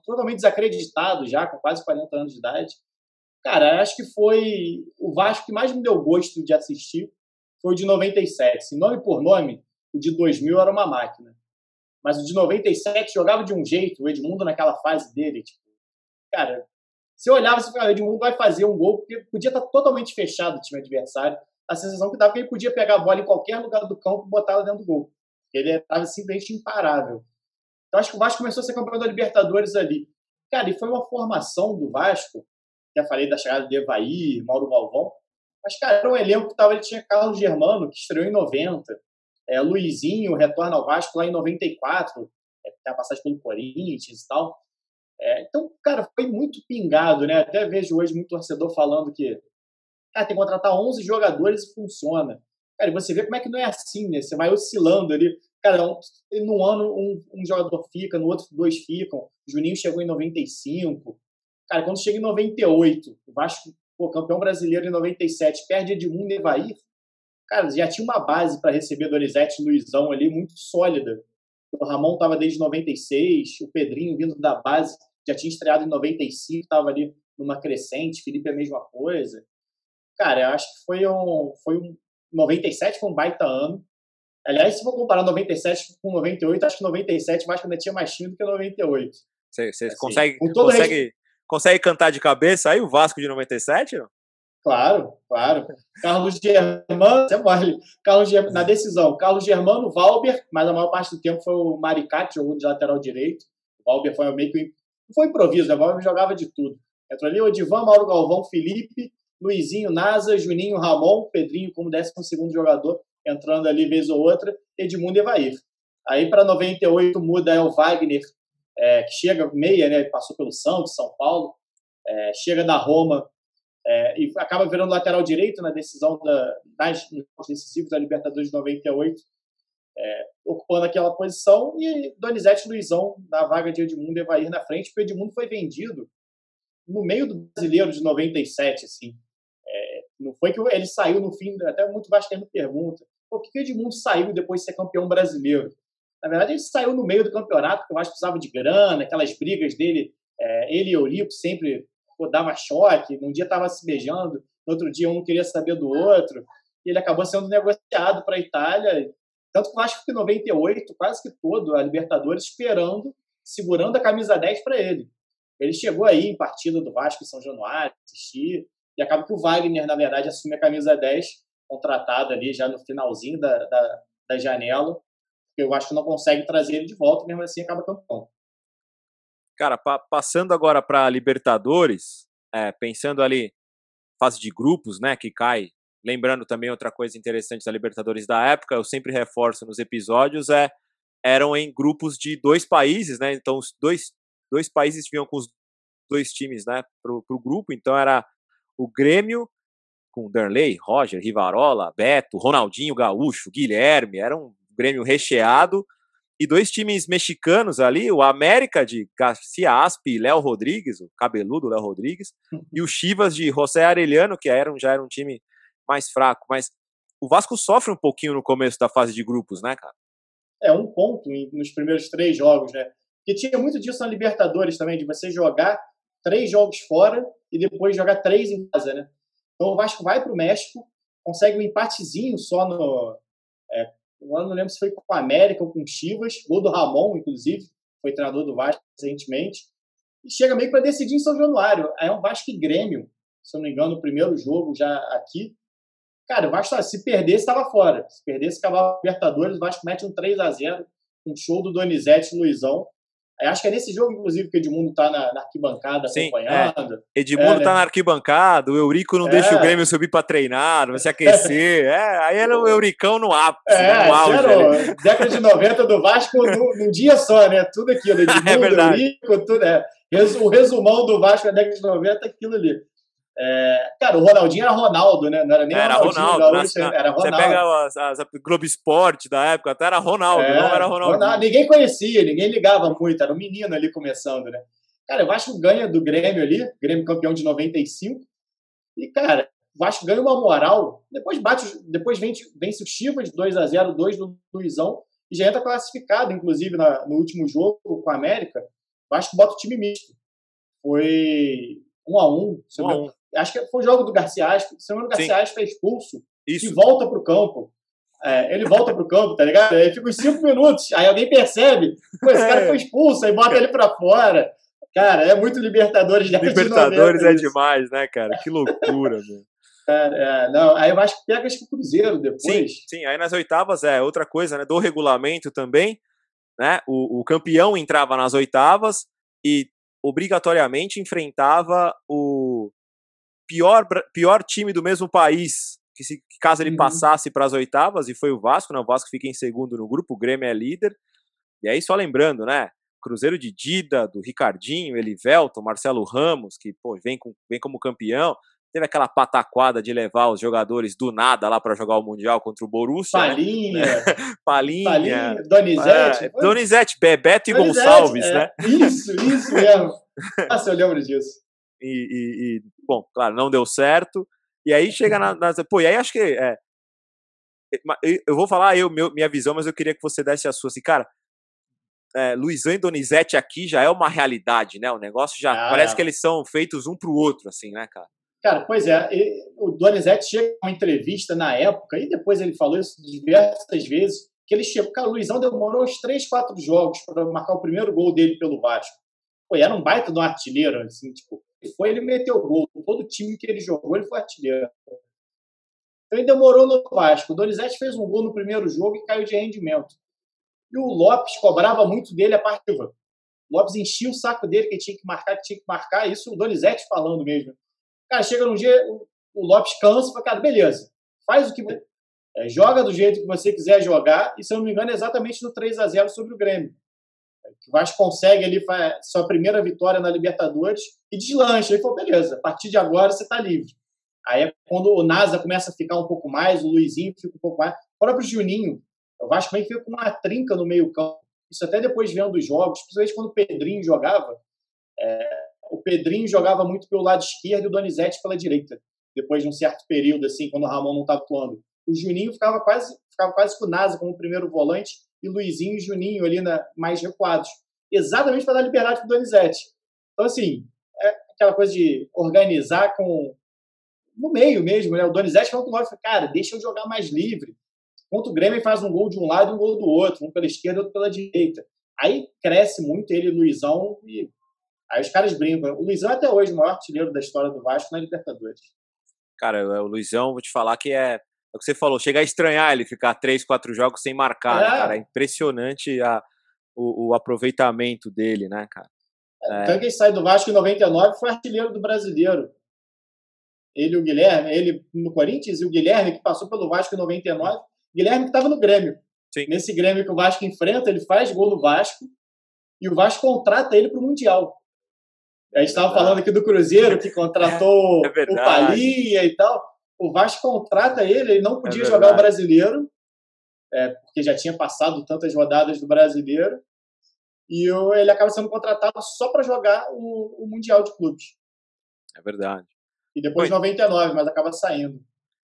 [SPEAKER 4] totalmente desacreditado já, com quase 40 anos de idade. Cara, acho que foi o Vasco que mais me deu gosto de assistir foi o de 97. Assim, nome por nome, o de 2000 era uma máquina. Mas o de 97 jogava de um jeito, o Edmundo naquela fase dele, tipo, cara, você olhava e falava, o Edmundo vai fazer um gol, porque podia estar totalmente fechado o time adversário. A sensação que dava que ele podia pegar a bola em qualquer lugar do campo e botar ela dentro do gol. Ele estava simplesmente imparável. Então acho que o Vasco começou a ser campeão da Libertadores ali. Cara, e foi uma formação do Vasco, já falei da chegada de Evair, Mauro Galvão, mas, cara, era um elenco que tava, tinha Carlos Germano, que estreou em 90, é, Luizinho retorna ao Vasco lá em 94, é, tem a passagem pelo Corinthians e tal. É, então, cara, foi muito pingado, né? Até vejo hoje muito torcedor falando que cara, tem que contratar 11 jogadores e funciona. Cara, e você vê como é que não é assim, né? Você vai oscilando ali. Cara, um, num ano um, um, jogador fica, no outro dois ficam. Juninho chegou em 95. Cara, quando chega em 98, o Vasco, pô, campeão brasileiro em 97, perde Edmundo e Evair. Cara, já tinha uma base para receber Donizete e Luizão ali muito sólida. O Ramon estava desde 96, o Pedrinho vindo da base já tinha estreado em 95, estava ali numa crescente, Felipe é a mesma coisa. Cara, eu acho que foi um, foi um 97 foi um baita ano. Aliás, se for comparar 97 com 98, acho que 97 mais ainda tinha mais time do que 98.
[SPEAKER 1] Você, você assim, consegue, consegue, consegue cantar de cabeça aí o Vasco de 97? Não?
[SPEAKER 4] Claro, claro. Carlos Germano, você. Carlos Germano, na decisão, Carlos Germano, Valber, mas a maior parte do tempo foi o Maricate, jogou de lateral direito. O Valber foi meio que. Foi improviso, né? o Valber jogava de tudo. Entrou ali o Edivan, Mauro Galvão, Felipe, Luizinho, Nasa, Juninho, Ramon, Pedrinho como 12 jogador, entrando ali vez ou outra, Edmundo e Evair. Aí para 98 muda é o Wagner, é, que chega meia, né? Passou pelo Santos, São Paulo, é, chega da Roma é, e acaba virando lateral direito na decisão da, das decisivos da Libertadores de 98, é, ocupando aquela posição, e Donizete Luizão na vaga de Edmundo e Evair na frente, porque Edmundo foi vendido no meio do brasileiro de 97, assim. Não foi que ele saiu no fim, até muito vascaíno pergunta, por que o Edmundo saiu depois de ser campeão brasileiro? Na verdade, ele saiu no meio do campeonato, porque o Vasco precisava de grana, aquelas brigas dele, é, ele e o Eurico sempre pô, dava choque, num dia estava se beijando, no outro dia um queria saber do outro, e ele acabou sendo negociado para a Itália, tanto que o Vasco ficou em 98, quase que todo, a Libertadores, esperando, segurando a camisa 10 para ele. Ele chegou aí em partida do Vasco em São Januário, assistir, e acaba que o Wagner, na verdade, assume a camisa 10, contratado ali já no finalzinho da, da, da janela, eu acho que não consegue trazer ele de volta, mesmo assim acaba campeão.
[SPEAKER 1] Cara, pa passando agora para Libertadores, é, pensando ali, fase de grupos, né, que cai. Lembrando também outra coisa interessante da Libertadores da época, eu sempre reforço nos episódios, é eram em grupos de dois países, né? Então os dois, dois países vinham com os dois times, né, pro, pro grupo, então era o Grêmio com Darley, Roger, Rivarola, Beto, Ronaldinho Gaúcho, Guilherme, era um Grêmio recheado e dois times mexicanos ali, o América de Garcia Aspe e Léo Rodrigues, o cabeludo Léo Rodrigues, uhum. e o Chivas de José Arellano, que era, já era um time mais fraco, mas o Vasco sofre um pouquinho no começo da fase de grupos, né, cara?
[SPEAKER 4] É, um ponto nos primeiros três jogos, né? Porque tinha muito disso na Libertadores também, de você jogar três jogos fora e depois jogar três em casa, né? Então o Vasco vai para o México, consegue um empatezinho só no. É, eu não lembro se foi com a América ou com o Chivas, gol do Ramon, inclusive, foi treinador do Vasco recentemente, e chega meio para decidir em São Januário. Aí é um Vasco e Grêmio, se eu não me engano, o primeiro jogo já aqui. Cara, o Vasco, se perdesse, estava fora. Se perdesse, acabava o Libertadores, o Vasco mete um 3 a 0 um show do Donizete e Luizão. Acho que é nesse jogo, inclusive, que o Edmundo tá na, na arquibancada
[SPEAKER 1] Sim,
[SPEAKER 4] acompanhando.
[SPEAKER 1] É. Edmundo é, tá né? na arquibancada, o Eurico não é. deixa o Grêmio subir para treinar, não vai se aquecer. é, aí era o Euricão no ápice, é, no auge.
[SPEAKER 4] Década de 90 do Vasco num, dia só, né? Tudo aquilo. Edmundo,
[SPEAKER 1] é verdade.
[SPEAKER 4] Eurico, tudo. É. O resumão do Vasco na década de 90 é aquilo ali. É, cara, o Ronaldinho era Ronaldo, né? Não era nem
[SPEAKER 1] era
[SPEAKER 4] Ronaldo,
[SPEAKER 1] Gaúcho, na, era Ronaldo. Você pega as, as, Globo Esporte da época, até era Ronaldo, é, não era Ronaldo.
[SPEAKER 4] Ninguém conhecia, ninguém ligava muito, era um menino ali começando, né? Cara, o Vasco ganha do Grêmio ali, Grêmio campeão de 95. E, cara, o Vasco ganha uma moral. Depois bate, depois vence, vence o Chivas 2 a 0 2 do Luizão. E já entra classificado, inclusive, na, no último jogo com a América. O Vasco bota o time misto. Foi 1 a 1
[SPEAKER 1] Um a um.
[SPEAKER 4] Acho que foi o jogo do Garcia Aspe. Se não me engano, o Garcia Aspe foi expulso
[SPEAKER 1] Isso.
[SPEAKER 4] e volta pro campo. É, ele volta pro campo, tá ligado? Aí fica uns cinco minutos, aí alguém percebe, pô, esse cara foi expulso, aí bota ele pra fora. Cara, é muito Libertadores da
[SPEAKER 1] Libertadores
[SPEAKER 4] 90
[SPEAKER 1] é
[SPEAKER 4] isso.
[SPEAKER 1] demais, né, cara? Que loucura, meu.
[SPEAKER 4] Cara, é, não, aí eu acho que pega acho que o Cruzeiro
[SPEAKER 1] Sim,
[SPEAKER 4] depois.
[SPEAKER 1] sim, aí nas oitavas é outra coisa, né? Do regulamento também, né? O, o campeão entrava nas oitavas e obrigatoriamente enfrentava o pior, pior time do mesmo país. Que se, que caso ele
[SPEAKER 4] Uhum.
[SPEAKER 1] passasse para as oitavas, e foi o Vasco, né? O Vasco fica em segundo no grupo, o Grêmio é líder. E aí, só lembrando, né? Cruzeiro de Dida, do Ricardinho, Elivelton, Marcelo Ramos, que pô, vem, com, vem como campeão. Teve aquela pataquada de levar os jogadores do nada lá para jogar o Mundial contra o Borussia. né?
[SPEAKER 4] Palinha,
[SPEAKER 1] Palinha.
[SPEAKER 4] Palinha, Donizete.
[SPEAKER 1] É? Donizete, Bebeto e
[SPEAKER 4] Donizete,
[SPEAKER 1] Gonçalves,
[SPEAKER 4] é.
[SPEAKER 1] né?
[SPEAKER 4] Isso, isso mesmo. Nossa, eu lembro disso.
[SPEAKER 1] E, e- e, bom, claro, não deu certo. E aí chega na, nas. Pô, e aí acho que. É, eu- vou falar eu, meu- minha visão, mas eu queria que você desse a sua. Assim, cara, é, Luizão e Donizete aqui já é uma realidade, né? O negócio já.
[SPEAKER 4] Ah,
[SPEAKER 1] parece
[SPEAKER 4] é.
[SPEAKER 1] que eles são feitos um pro outro, assim, né, cara?
[SPEAKER 4] Cara, pois é, o Donizete chega uma entrevista na época, e depois ele falou isso diversas vezes, que ele chegou, cara, o Luizão demorou uns 3, 4 jogos para marcar o primeiro gol dele pelo Vasco. Pô, era um baita de um artilheiro, assim, tipo, foi ele meteu o gol, todo time que ele jogou, ele foi artilheiro. Então ele demorou no Vasco. O Donizete fez um gol no primeiro jogo e caiu de rendimento. E o Lopes cobrava muito dele a partida. O Lopes enchia o saco dele que tinha que marcar, que tinha que marcar. Isso o Donizete falando mesmo. Cara, chega num dia, o- Lopes cansa e fala, cara, beleza, faz o que. é, joga do jeito que você quiser jogar, e se eu não me engano, é exatamente no 3 a 0 sobre o Grêmio. Que O Vasco consegue ali sua primeira vitória na Libertadores e deslancha. Ele falou, beleza, a partir de agora você está livre. Aí é quando o NASA começa a ficar um pouco mais, o Luizinho fica um pouco mais. O próprio Juninho, o Vasco também fica com uma trinca no meio-campo. Isso até depois vendo os jogos, principalmente quando o Pedrinho jogava. é, o Pedrinho jogava muito pelo lado esquerdo e o Donizete pela direita. Depois de um certo período, assim, quando o Ramon não estava atuando. O Juninho ficava quase, ficava quase com o NASA como primeiro volante e Luizinho e Juninho ali na, mais recuados. Exatamente para dar liberdade para o Donizete. Então, assim, é aquela coisa de organizar com. no meio mesmo, né? O Donizete com o Lopes, cara, deixa eu jogar mais livre. Enquanto o Grêmio faz um gol de um lado e um gol do outro, um pela esquerda outro pela direita. Aí cresce muito ele, Luizão, e aí os caras brincam. O Luizão é até hoje o maior artilheiro da história do Vasco na Libertadores.
[SPEAKER 1] Cara, o Luizão, vou te falar que é. É o que você falou, chega a estranhar ele ficar três, quatro jogos sem marcar, né,
[SPEAKER 4] É.
[SPEAKER 1] cara? É impressionante a, o, o aproveitamento dele, né, cara? É.
[SPEAKER 4] Então quem sai do Vasco em 99 foi artilheiro do brasileiro. Ele e o Guilherme, ele no Corinthians e o Guilherme, que passou pelo Vasco em 99. Guilherme que estava no Grêmio.
[SPEAKER 1] Sim.
[SPEAKER 4] Nesse Grêmio que o Vasco enfrenta, ele faz gol no Vasco e o Vasco contrata ele para o Mundial. A gente estava falando aqui do Cruzeiro, que contratou
[SPEAKER 1] É
[SPEAKER 4] o
[SPEAKER 1] verdade.
[SPEAKER 4] Palinha e tal. O Vasco contrata ele, ele não podia
[SPEAKER 1] É
[SPEAKER 4] jogar o brasileiro, é, porque já tinha passado tantas rodadas do brasileiro. E o- ele acaba sendo contratado só para jogar o, o Mundial de Clubes.
[SPEAKER 1] É verdade.
[SPEAKER 4] E depois
[SPEAKER 1] Foi.
[SPEAKER 4] 99, mas acaba saindo.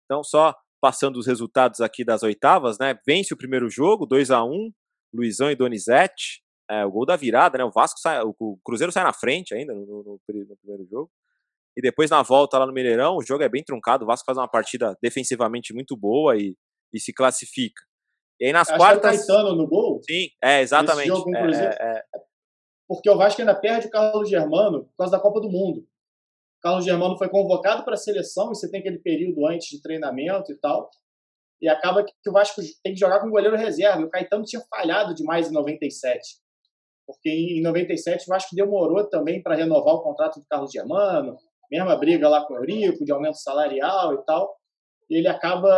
[SPEAKER 1] Então, só passando os resultados aqui das oitavas, né? Vence o primeiro jogo, 2 a 1 Luizão e Donizete. É, o gol da virada, né? O Vasco sai, o Cruzeiro sai na frente ainda no, no- no primeiro jogo. E depois na volta lá no Mineirão, o jogo é bem truncado. O Vasco faz uma partida defensivamente muito boa e, e se classifica. E aí nas
[SPEAKER 4] Acho que é o
[SPEAKER 1] quartas.
[SPEAKER 4] Caetano no gol,
[SPEAKER 1] Sim, é, exatamente.
[SPEAKER 4] jogo
[SPEAKER 1] É, é, é,
[SPEAKER 4] porque o Vasco ainda perde o Carlos Germano por causa da Copa do Mundo. O Carlos Germano foi convocado para a seleção, e você tem aquele período antes de treinamento e tal. E acaba que o Vasco tem que jogar com o goleiro reserva. E o Caetano tinha falhado demais em 97. Porque em 97 o Vasco demorou também para renovar o contrato do Carlos Germano, mesma briga lá com o Eurico, de aumento salarial e tal. Ele acaba.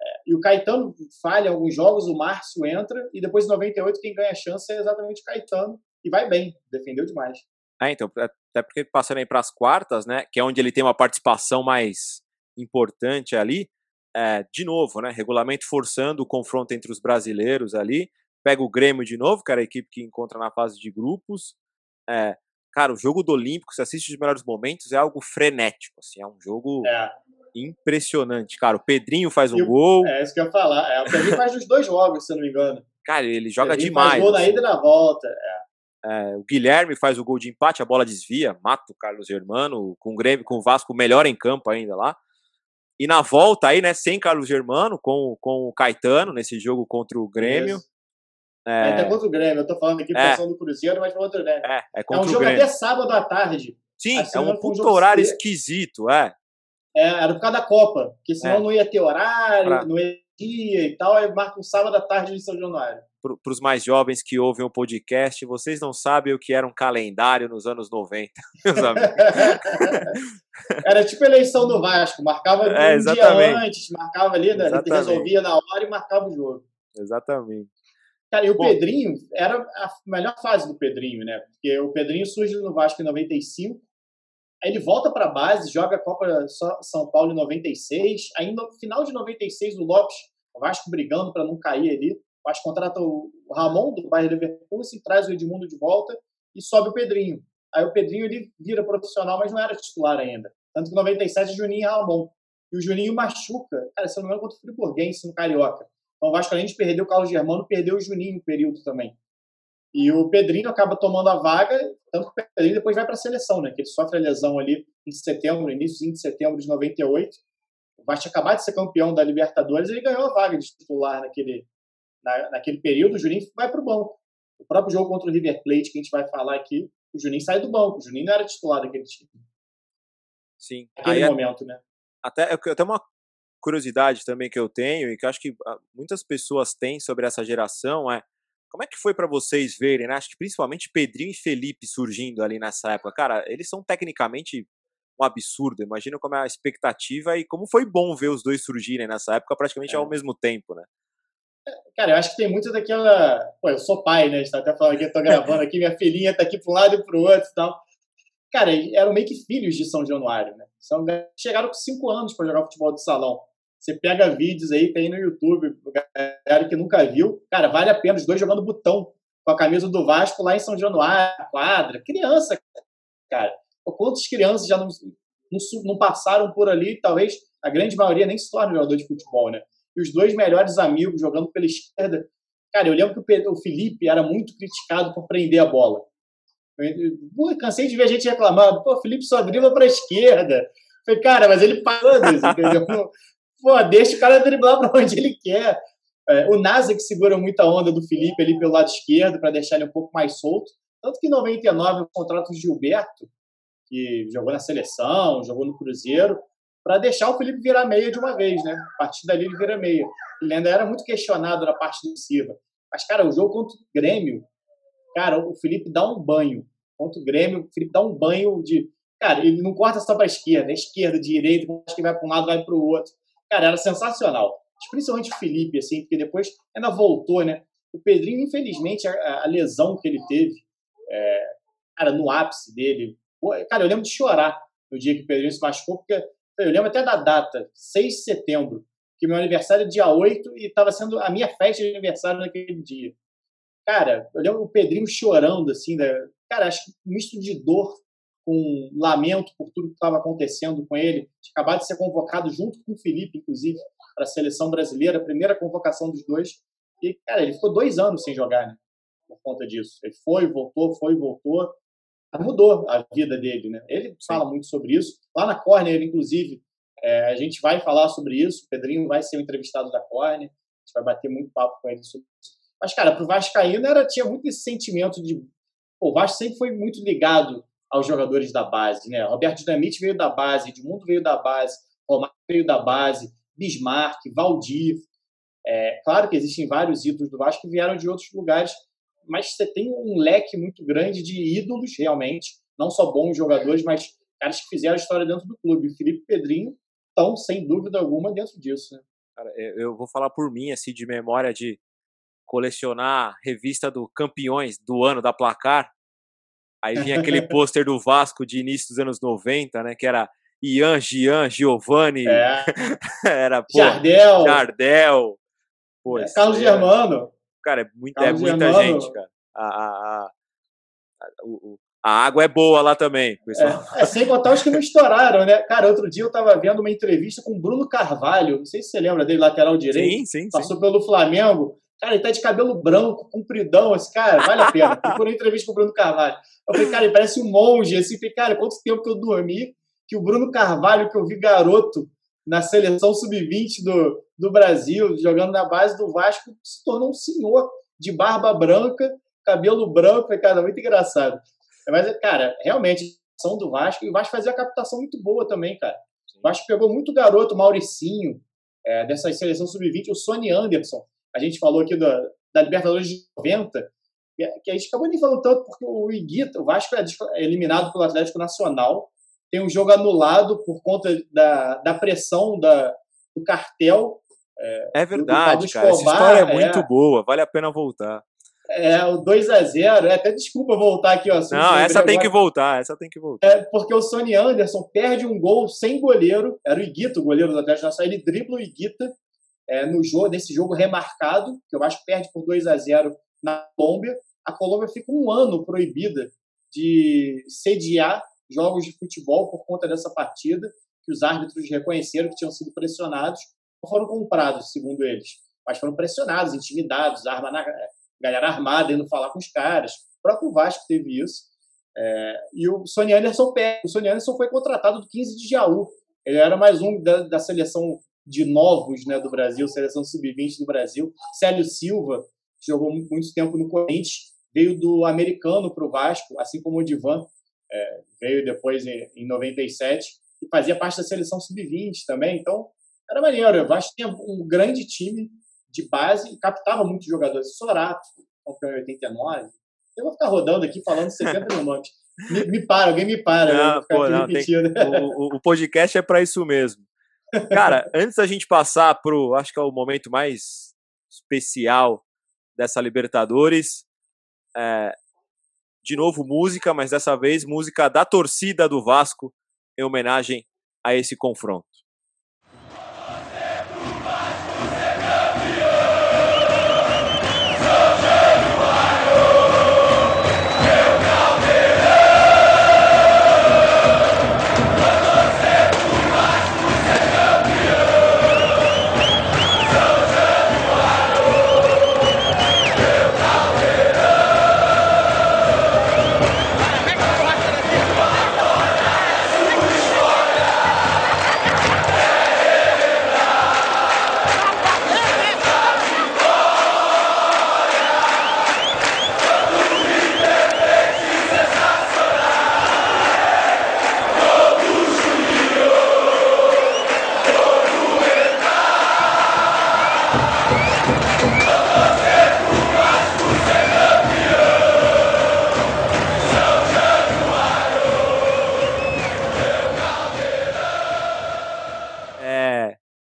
[SPEAKER 4] é, E o Caetano falha alguns jogos, o Márcio entra, e depois em 98 quem ganha a chance é exatamente o Caetano. E vai bem, defendeu demais.
[SPEAKER 1] É, então, até porque passando aí para as quartas, né, que é onde ele tem uma participação mais importante ali, é, de novo, né, regulamento forçando o confronto entre os brasileiros ali, pega o Grêmio de novo, que era a equipe que encontra na fase de grupos, É, cara, o jogo do Olímpico, você assiste os melhores momentos, é algo frenético, assim, é um jogo
[SPEAKER 4] É,
[SPEAKER 1] impressionante. Cara, o Pedrinho faz um
[SPEAKER 4] o-
[SPEAKER 1] gol,
[SPEAKER 4] é isso que eu ia falar. É, o Pedrinho faz os dois jogos, se eu não me engano.
[SPEAKER 1] cara, ele joga
[SPEAKER 4] Pedrinho
[SPEAKER 1] demais.
[SPEAKER 4] Faz gol na
[SPEAKER 1] assim.
[SPEAKER 4] ida e na volta.
[SPEAKER 1] É, o Guilherme faz o gol de empate, a bola desvia, mata o Carlos Germano, com o Grêmio, com o Vasco melhor em campo ainda lá. E na volta aí, né, sem Carlos Germano, com, com o Caetano, nesse jogo contra o Grêmio.
[SPEAKER 4] Isso. É. Até
[SPEAKER 1] É,
[SPEAKER 4] contra o Grêmio. Eu tô falando aqui
[SPEAKER 1] É.
[SPEAKER 4] do Cruzeiro, mas contra o Grêmio.
[SPEAKER 1] é, é
[SPEAKER 4] É
[SPEAKER 1] contra
[SPEAKER 4] um
[SPEAKER 1] o
[SPEAKER 4] jogo até sábado à tarde.
[SPEAKER 1] Sim,
[SPEAKER 4] assim,
[SPEAKER 1] é um
[SPEAKER 4] foi um
[SPEAKER 1] horário esquisito, é.
[SPEAKER 4] É, era por causa da Copa, porque senão
[SPEAKER 1] É.
[SPEAKER 4] não ia ter horário,
[SPEAKER 1] Pra-
[SPEAKER 4] não ia dia e tal. Aí marca um sábado à tarde de São Januário.
[SPEAKER 1] Para os mais jovens que ouvem o podcast, vocês não sabem o que era um calendário nos anos 90, meus amigos.
[SPEAKER 4] Era tipo eleição do Vasco, marcava
[SPEAKER 1] É,
[SPEAKER 4] um dia antes, marcava ali, né, resolvia na hora e marcava o jogo.
[SPEAKER 1] Exatamente.
[SPEAKER 4] Cara, e o
[SPEAKER 1] Bom.
[SPEAKER 4] Pedrinho, era a melhor fase do Pedrinho, né? Porque o Pedrinho surge no Vasco em 95, aí ele volta para a base, joga a Copa São Paulo em 96, aí no final de 96 o Lopes, o Vasco brigando para não cair ali, o Vasco contrata o o Ramon do Bayern Leverkusen, traz o Edmundo de volta e sobe o Pedrinho. Aí o Pedrinho ele vira profissional, mas não era titular ainda. Tanto que em 97 Juninho e Ramon. E o Juninho machuca, cara, se eu não me engano, contra o Friburguense no Carioca. Então o Vasco, além de perder o Carlos Germano, perdeu o Juninho no período também. E o Pedrinho acaba tomando a vaga, tanto que o Pedrinho depois vai para a seleção, né? Que ele sofre a lesão ali em setembro, início de setembro de 98. O Vasco acabado de ser campeão da Libertadores ele ganhou a vaga de titular naquele, na, naquele período. O Juninho vai para o banco. O próprio jogo contra o River Plate, que a gente vai falar aqui, o Juninho sai do banco. O Juninho não era titular daquele time,
[SPEAKER 1] Sim.
[SPEAKER 4] naquele
[SPEAKER 1] Aí,
[SPEAKER 4] momento, né?
[SPEAKER 1] até, até uma curiosidade também que eu tenho e que eu acho que ah, muitas pessoas têm sobre essa geração é como é que foi para vocês verem, né? Acho que principalmente Pedrinho e Felipe surgindo ali nessa época. Cara, eles são tecnicamente um absurdo. Imagina como é a expectativa e como foi bom ver os dois surgirem nessa época praticamente
[SPEAKER 4] É.
[SPEAKER 1] ao mesmo tempo, né?
[SPEAKER 4] Cara, eu acho que tem muito daquela. Pô, eu sou pai, né? A gente tá até falando aqui, eu tô gravando aqui, minha filhinha tá aqui um lado e para o outro e tal. Cara, eram meio que filhos de São Januário, né? São... Chegaram com cinco anos para jogar futebol de salão. Você pega vídeos aí, tem no YouTube, galera que nunca viu. Cara, vale a pena os dois jogando botão com a camisa do Vasco lá em São Januário, quadra. Criança, cara. Quantas crianças já não, não, não passaram por ali? Talvez a grande maioria nem se torne jogador de futebol, né? E os dois melhores amigos jogando pela esquerda. Cara, eu lembro que o Pe- o Felipe era muito criticado por prender a bola. Eu- cansei de ver gente reclamando. Pô, o Felipe só dribla para a esquerda. Falei, cara, mas ele parou disso, entendeu? Pô, deixa o cara driblar para onde ele quer. É, o Nasa que segura muito a onda do Felipe ali pelo lado esquerdo para deixar ele um pouco mais solto. Tanto que em 99 eu contrato o Gilberto, que jogou na seleção, jogou no Cruzeiro, para deixar o Felipe virar meia de uma vez, né? A partir dali ele vira meia. Ele ainda era muito questionado na parte defensiva. Mas, cara, o jogo contra o Grêmio, cara, o Felipe dá um banho. Contra o Grêmio, o Felipe dá um banho de. Cara, ele não corta só para esquerda, é esquerda, direita, acho que vai para um lado, vai para o outro. Cara, era sensacional. Principalmente o Felipe, assim, porque depois ainda voltou, né? O Pedrinho, infelizmente, a, a lesão que ele teve, é, cara, no ápice dele. Cara, eu lembro de chorar no dia que o Pedrinho se machucou, porque eu lembro até da data, 6 de setembro, que meu aniversário é dia 8 e estava sendo a minha festa de aniversário naquele dia. Cara, eu lembro o Pedrinho chorando, assim, da, cara, acho que um misto de dor com lamento por tudo que estava acontecendo com ele. Acabado de ser convocado junto com o Felipe, inclusive, para a seleção brasileira, a primeira convocação dos dois. E, cara, ele ficou dois anos sem jogar, né? Por conta disso. Ele foi, voltou, foi, voltou. Mudou a vida dele, né? Ele fala muito sobre isso. Lá na Corner, inclusive, é, a gente vai falar sobre isso. O Pedrinho vai ser o entrevistado da Corner. A gente vai bater muito papo com ele sobre isso. Mas, cara, para o Vascaíno era, tinha muito esse sentimento de. Pô, o Vasco sempre foi muito ligado aos jogadores da base, né? Roberto Dinamite veio da base, Edmundo veio da base, Romário veio da base, Bismarck, Valdir. É, claro que existem vários ídolos do Vasco que vieram de outros lugares, mas você tem um leque muito grande de ídolos, realmente, não só bons jogadores, mas caras que fizeram história dentro do clube. Felipe Pedrinho estão, sem dúvida alguma, dentro disso. Né?
[SPEAKER 1] Cara, eu eu vou falar por mim, assim, de memória de colecionar revista do campeões do ano da placar. Aí vinha aquele pôster do Vasco de início dos anos 90, né? Que era Ian, Gian, Giovanni,
[SPEAKER 4] É,
[SPEAKER 1] era pô,
[SPEAKER 4] Jardel,
[SPEAKER 1] Jardel. Pô,
[SPEAKER 4] é, Carlos
[SPEAKER 1] é-
[SPEAKER 4] Germano.
[SPEAKER 1] Cara, é, muito, é muita
[SPEAKER 4] Germano.
[SPEAKER 1] gente, cara. A, a- a- o, A água é boa lá também, pessoal.
[SPEAKER 4] É, é, sem contar os que não estouraram, né? Cara, outro dia eu tava vendo uma entrevista com o Bruno Carvalho, não sei se você lembra dele, lateral direito.
[SPEAKER 1] Sim, sim, sim.
[SPEAKER 4] Passou pelo Flamengo. Cara, ele tá de cabelo branco, compridão, esse cara, vale a pena. Procurei entrevista com o Bruno Carvalho. Eu falei, cara, ele parece um monge, assim, falei, cara, quanto tempo que eu dormi, que o Bruno Carvalho, que eu vi garoto na seleção sub-20 do, do Brasil, jogando na base do Vasco, se tornou um senhor de barba branca, cabelo branco, foi cara, muito engraçado. Mas, cara, realmente, a do Vasco, e o Vasco fazia a captação muito boa também, cara. O Vasco pegou muito garoto, Mauricinho, é, dessa seleção sub-20, o Sony Anderson. A gente falou aqui da, da Libertadores de 90, que a gente acabou nem falando tanto, porque o Iguita, o Vasco é eliminado pelo Atlético Nacional, tem um jogo anulado por conta da, da pressão da, do cartel.
[SPEAKER 1] É, é verdade, do, do cara. Essa história é muito é, boa, vale a pena voltar.
[SPEAKER 4] É, o 2 a 0 é, até desculpa voltar aqui, ó.
[SPEAKER 1] Não, essa tem que voltar, essa tem que voltar.
[SPEAKER 4] É, porque o Sony Anderson perde um gol sem goleiro, era o Iguita, o goleiro do Atlético Nacional, ele dribla o Iguita é, no jogo, nesse jogo remarcado, que eu acho que perde por 2 a 0 na Colômbia. A Colômbia fica um ano proibida de sediar jogos de futebol por conta dessa partida, que os árbitros reconheceram que tinham sido pressionados, não foram comprados, segundo eles, mas foram pressionados, intimidados, arma na, galera armada indo falar com os caras. O próprio Vasco teve isso. É, e o Sony Anderson O Sony Anderson foi contratado do 15 de Jaú. Ele era mais um da, da seleção de novos né, do Brasil, seleção sub-20 do Brasil. Célio Silva jogou muito tempo no Corinthians, veio do americano para o Vasco, assim como o Divan é, veio depois em, em 97 e fazia parte da seleção sub-20 também. Então, era maneiro. O Vasco tinha um grande time de base e captava muitos jogadores. Sorato, campeão em 89. Eu vou ficar rodando aqui falando 70 mil nomes. Me, me, para, alguém me para.
[SPEAKER 1] Não, pô, não, tem, o, o, podcast é para isso mesmo. Cara, antes da gente passar pro, acho que é o momento mais especial dessa Libertadores, é, de novo música, mas dessa vez música da torcida do Vasco em homenagem a esse confronto.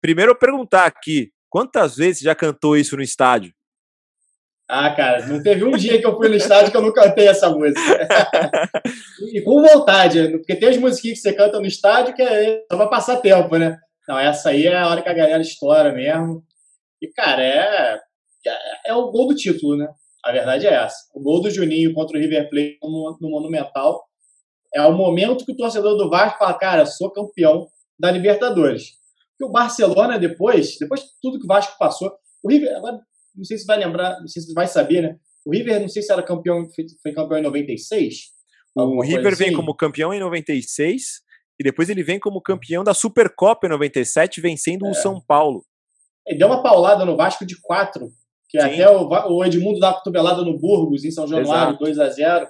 [SPEAKER 1] Primeiro eu perguntar aqui, quantas vezes já cantou isso no estádio?
[SPEAKER 4] Ah, cara, não teve um dia que eu fui no estádio que eu não cantei essa música. e com vontade, porque tem as musiquinhas que você canta no estádio que é só pra passar tempo, né? Não, essa aí é a hora que a galera estoura mesmo. E, cara, é, é, é o gol do título, né? A verdade é essa. O gol do Juninho contra o River Plate no, no Monumental é o momento que o torcedor do Vasco fala, cara, sou campeão da Libertadores o Barcelona, depois, depois de tudo que o Vasco passou, o River, agora, não sei se vai lembrar, não sei se vai saber, né? O River, não sei se era campeão, foi campeão em 96.
[SPEAKER 1] O River assim. vem como campeão em 96 e depois ele vem como campeão da Supercopa em 97, vencendo é. o São Paulo.
[SPEAKER 4] Ele deu uma paulada no Vasco de 4, que Sim. até o, o Edmundo dá uma cotovelada no Burgos, em São Januário, 2 a 0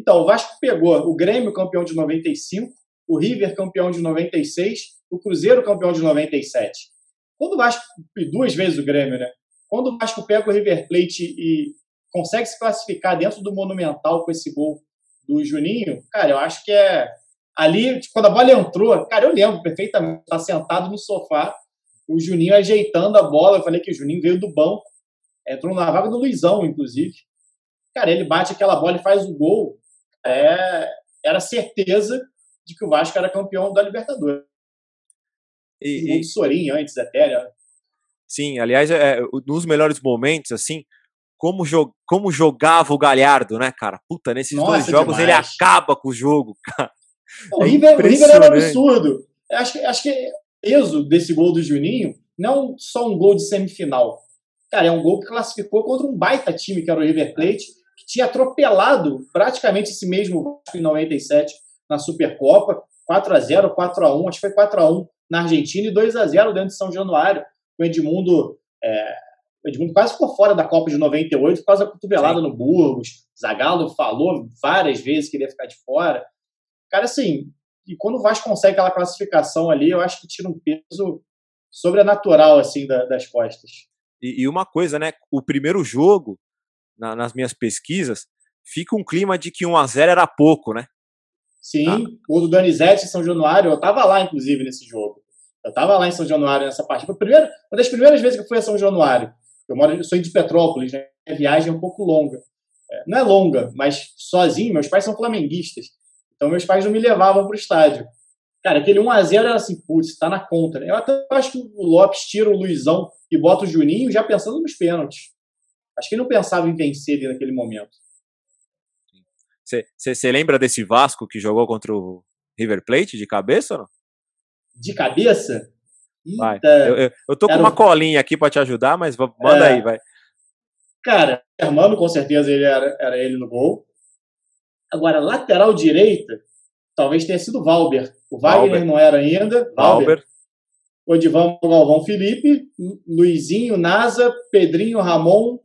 [SPEAKER 4] Então, o Vasco pegou o Grêmio campeão de 95, o River campeão de 96 o Cruzeiro campeão de 97. Quando o Vasco, duas vezes o Grêmio, né? Quando o Vasco pega o River Plate e consegue se classificar dentro do Monumental com esse gol do Juninho, cara, eu acho que é ali, tipo, quando a bola entrou, cara, eu lembro perfeitamente, tá sentado no sofá, o Juninho ajeitando a bola, eu falei que o Juninho veio do banco, entrou na vaga do Luizão, inclusive. Cara, ele bate aquela bola e faz o gol, é, era certeza de que o Vasco era campeão da Libertadores. E, e... Sorin antes até, né?
[SPEAKER 1] Sim, aliás, é, nos melhores momentos, assim, como, jo como jogava o Galhardo, né, cara? Puta, nesses
[SPEAKER 4] Nossa,
[SPEAKER 1] dois jogos ele
[SPEAKER 4] demais.
[SPEAKER 1] acaba com o jogo, cara.
[SPEAKER 4] O
[SPEAKER 1] É
[SPEAKER 4] River, o River era um absurdo. Acho que, acho que o peso desse gol do Juninho não só um gol de semifinal. Cara, é um gol que classificou contra um baita time que era o River Plate, que tinha atropelado praticamente esse mesmo Vasco em 97 na Supercopa. 4x0, 4x1, acho que foi 4x1 na Argentina e 2x0 dentro de São Januário. O Edmundo, é, o Edmundo quase ficou fora da Copa de 98 por causa da cotovelada no Burgos. Zagallo falou várias vezes que ele ia ficar de fora. Cara, assim, e quando o Vasco consegue aquela classificação ali, eu acho que tira um peso sobrenatural, assim, da- das costas.
[SPEAKER 1] E, e uma coisa, né? O primeiro jogo, na- nas minhas pesquisas, fica um clima de que 1x0 era pouco, né?
[SPEAKER 4] Sim,
[SPEAKER 1] Ah.
[SPEAKER 4] o do Donizete em São Januário, eu tava lá, inclusive, nesse jogo. Eu tava lá em São Januário nessa partida. Foi primeira, uma das primeiras vezes que eu fui a São Januário. Eu moro, eu sou de Petrópolis, né? A viagem é um pouco longa. É, não é longa, mas sozinho, meus pais são flamenguistas. Então meus pais não me levavam pro estádio. Cara, aquele 1x0 era assim, putz, tá na conta, né? Eu até acho que o Lopes tira o Luizão e bota o Juninho já pensando nos pênaltis. Acho que ele não pensava em vencer ali naquele momento.
[SPEAKER 1] Você lembra desse Vasco que jogou contra o River Plate de cabeça ou não?
[SPEAKER 4] De cabeça?
[SPEAKER 1] Vai.
[SPEAKER 4] Eita.
[SPEAKER 1] Eu, eu- eu tô com uma
[SPEAKER 4] o-
[SPEAKER 1] colinha aqui pra te ajudar, mas va- manda
[SPEAKER 4] É.
[SPEAKER 1] aí, vai.
[SPEAKER 4] Cara, Hermano, com certeza ele era, era ele no gol. Agora, lateral direita, talvez tenha sido Valber. O Wagner
[SPEAKER 1] Valber.
[SPEAKER 4] não era ainda. Valber. Odivan Galvão Felipe, Luizinho, Nasa, Pedrinho, Ramon,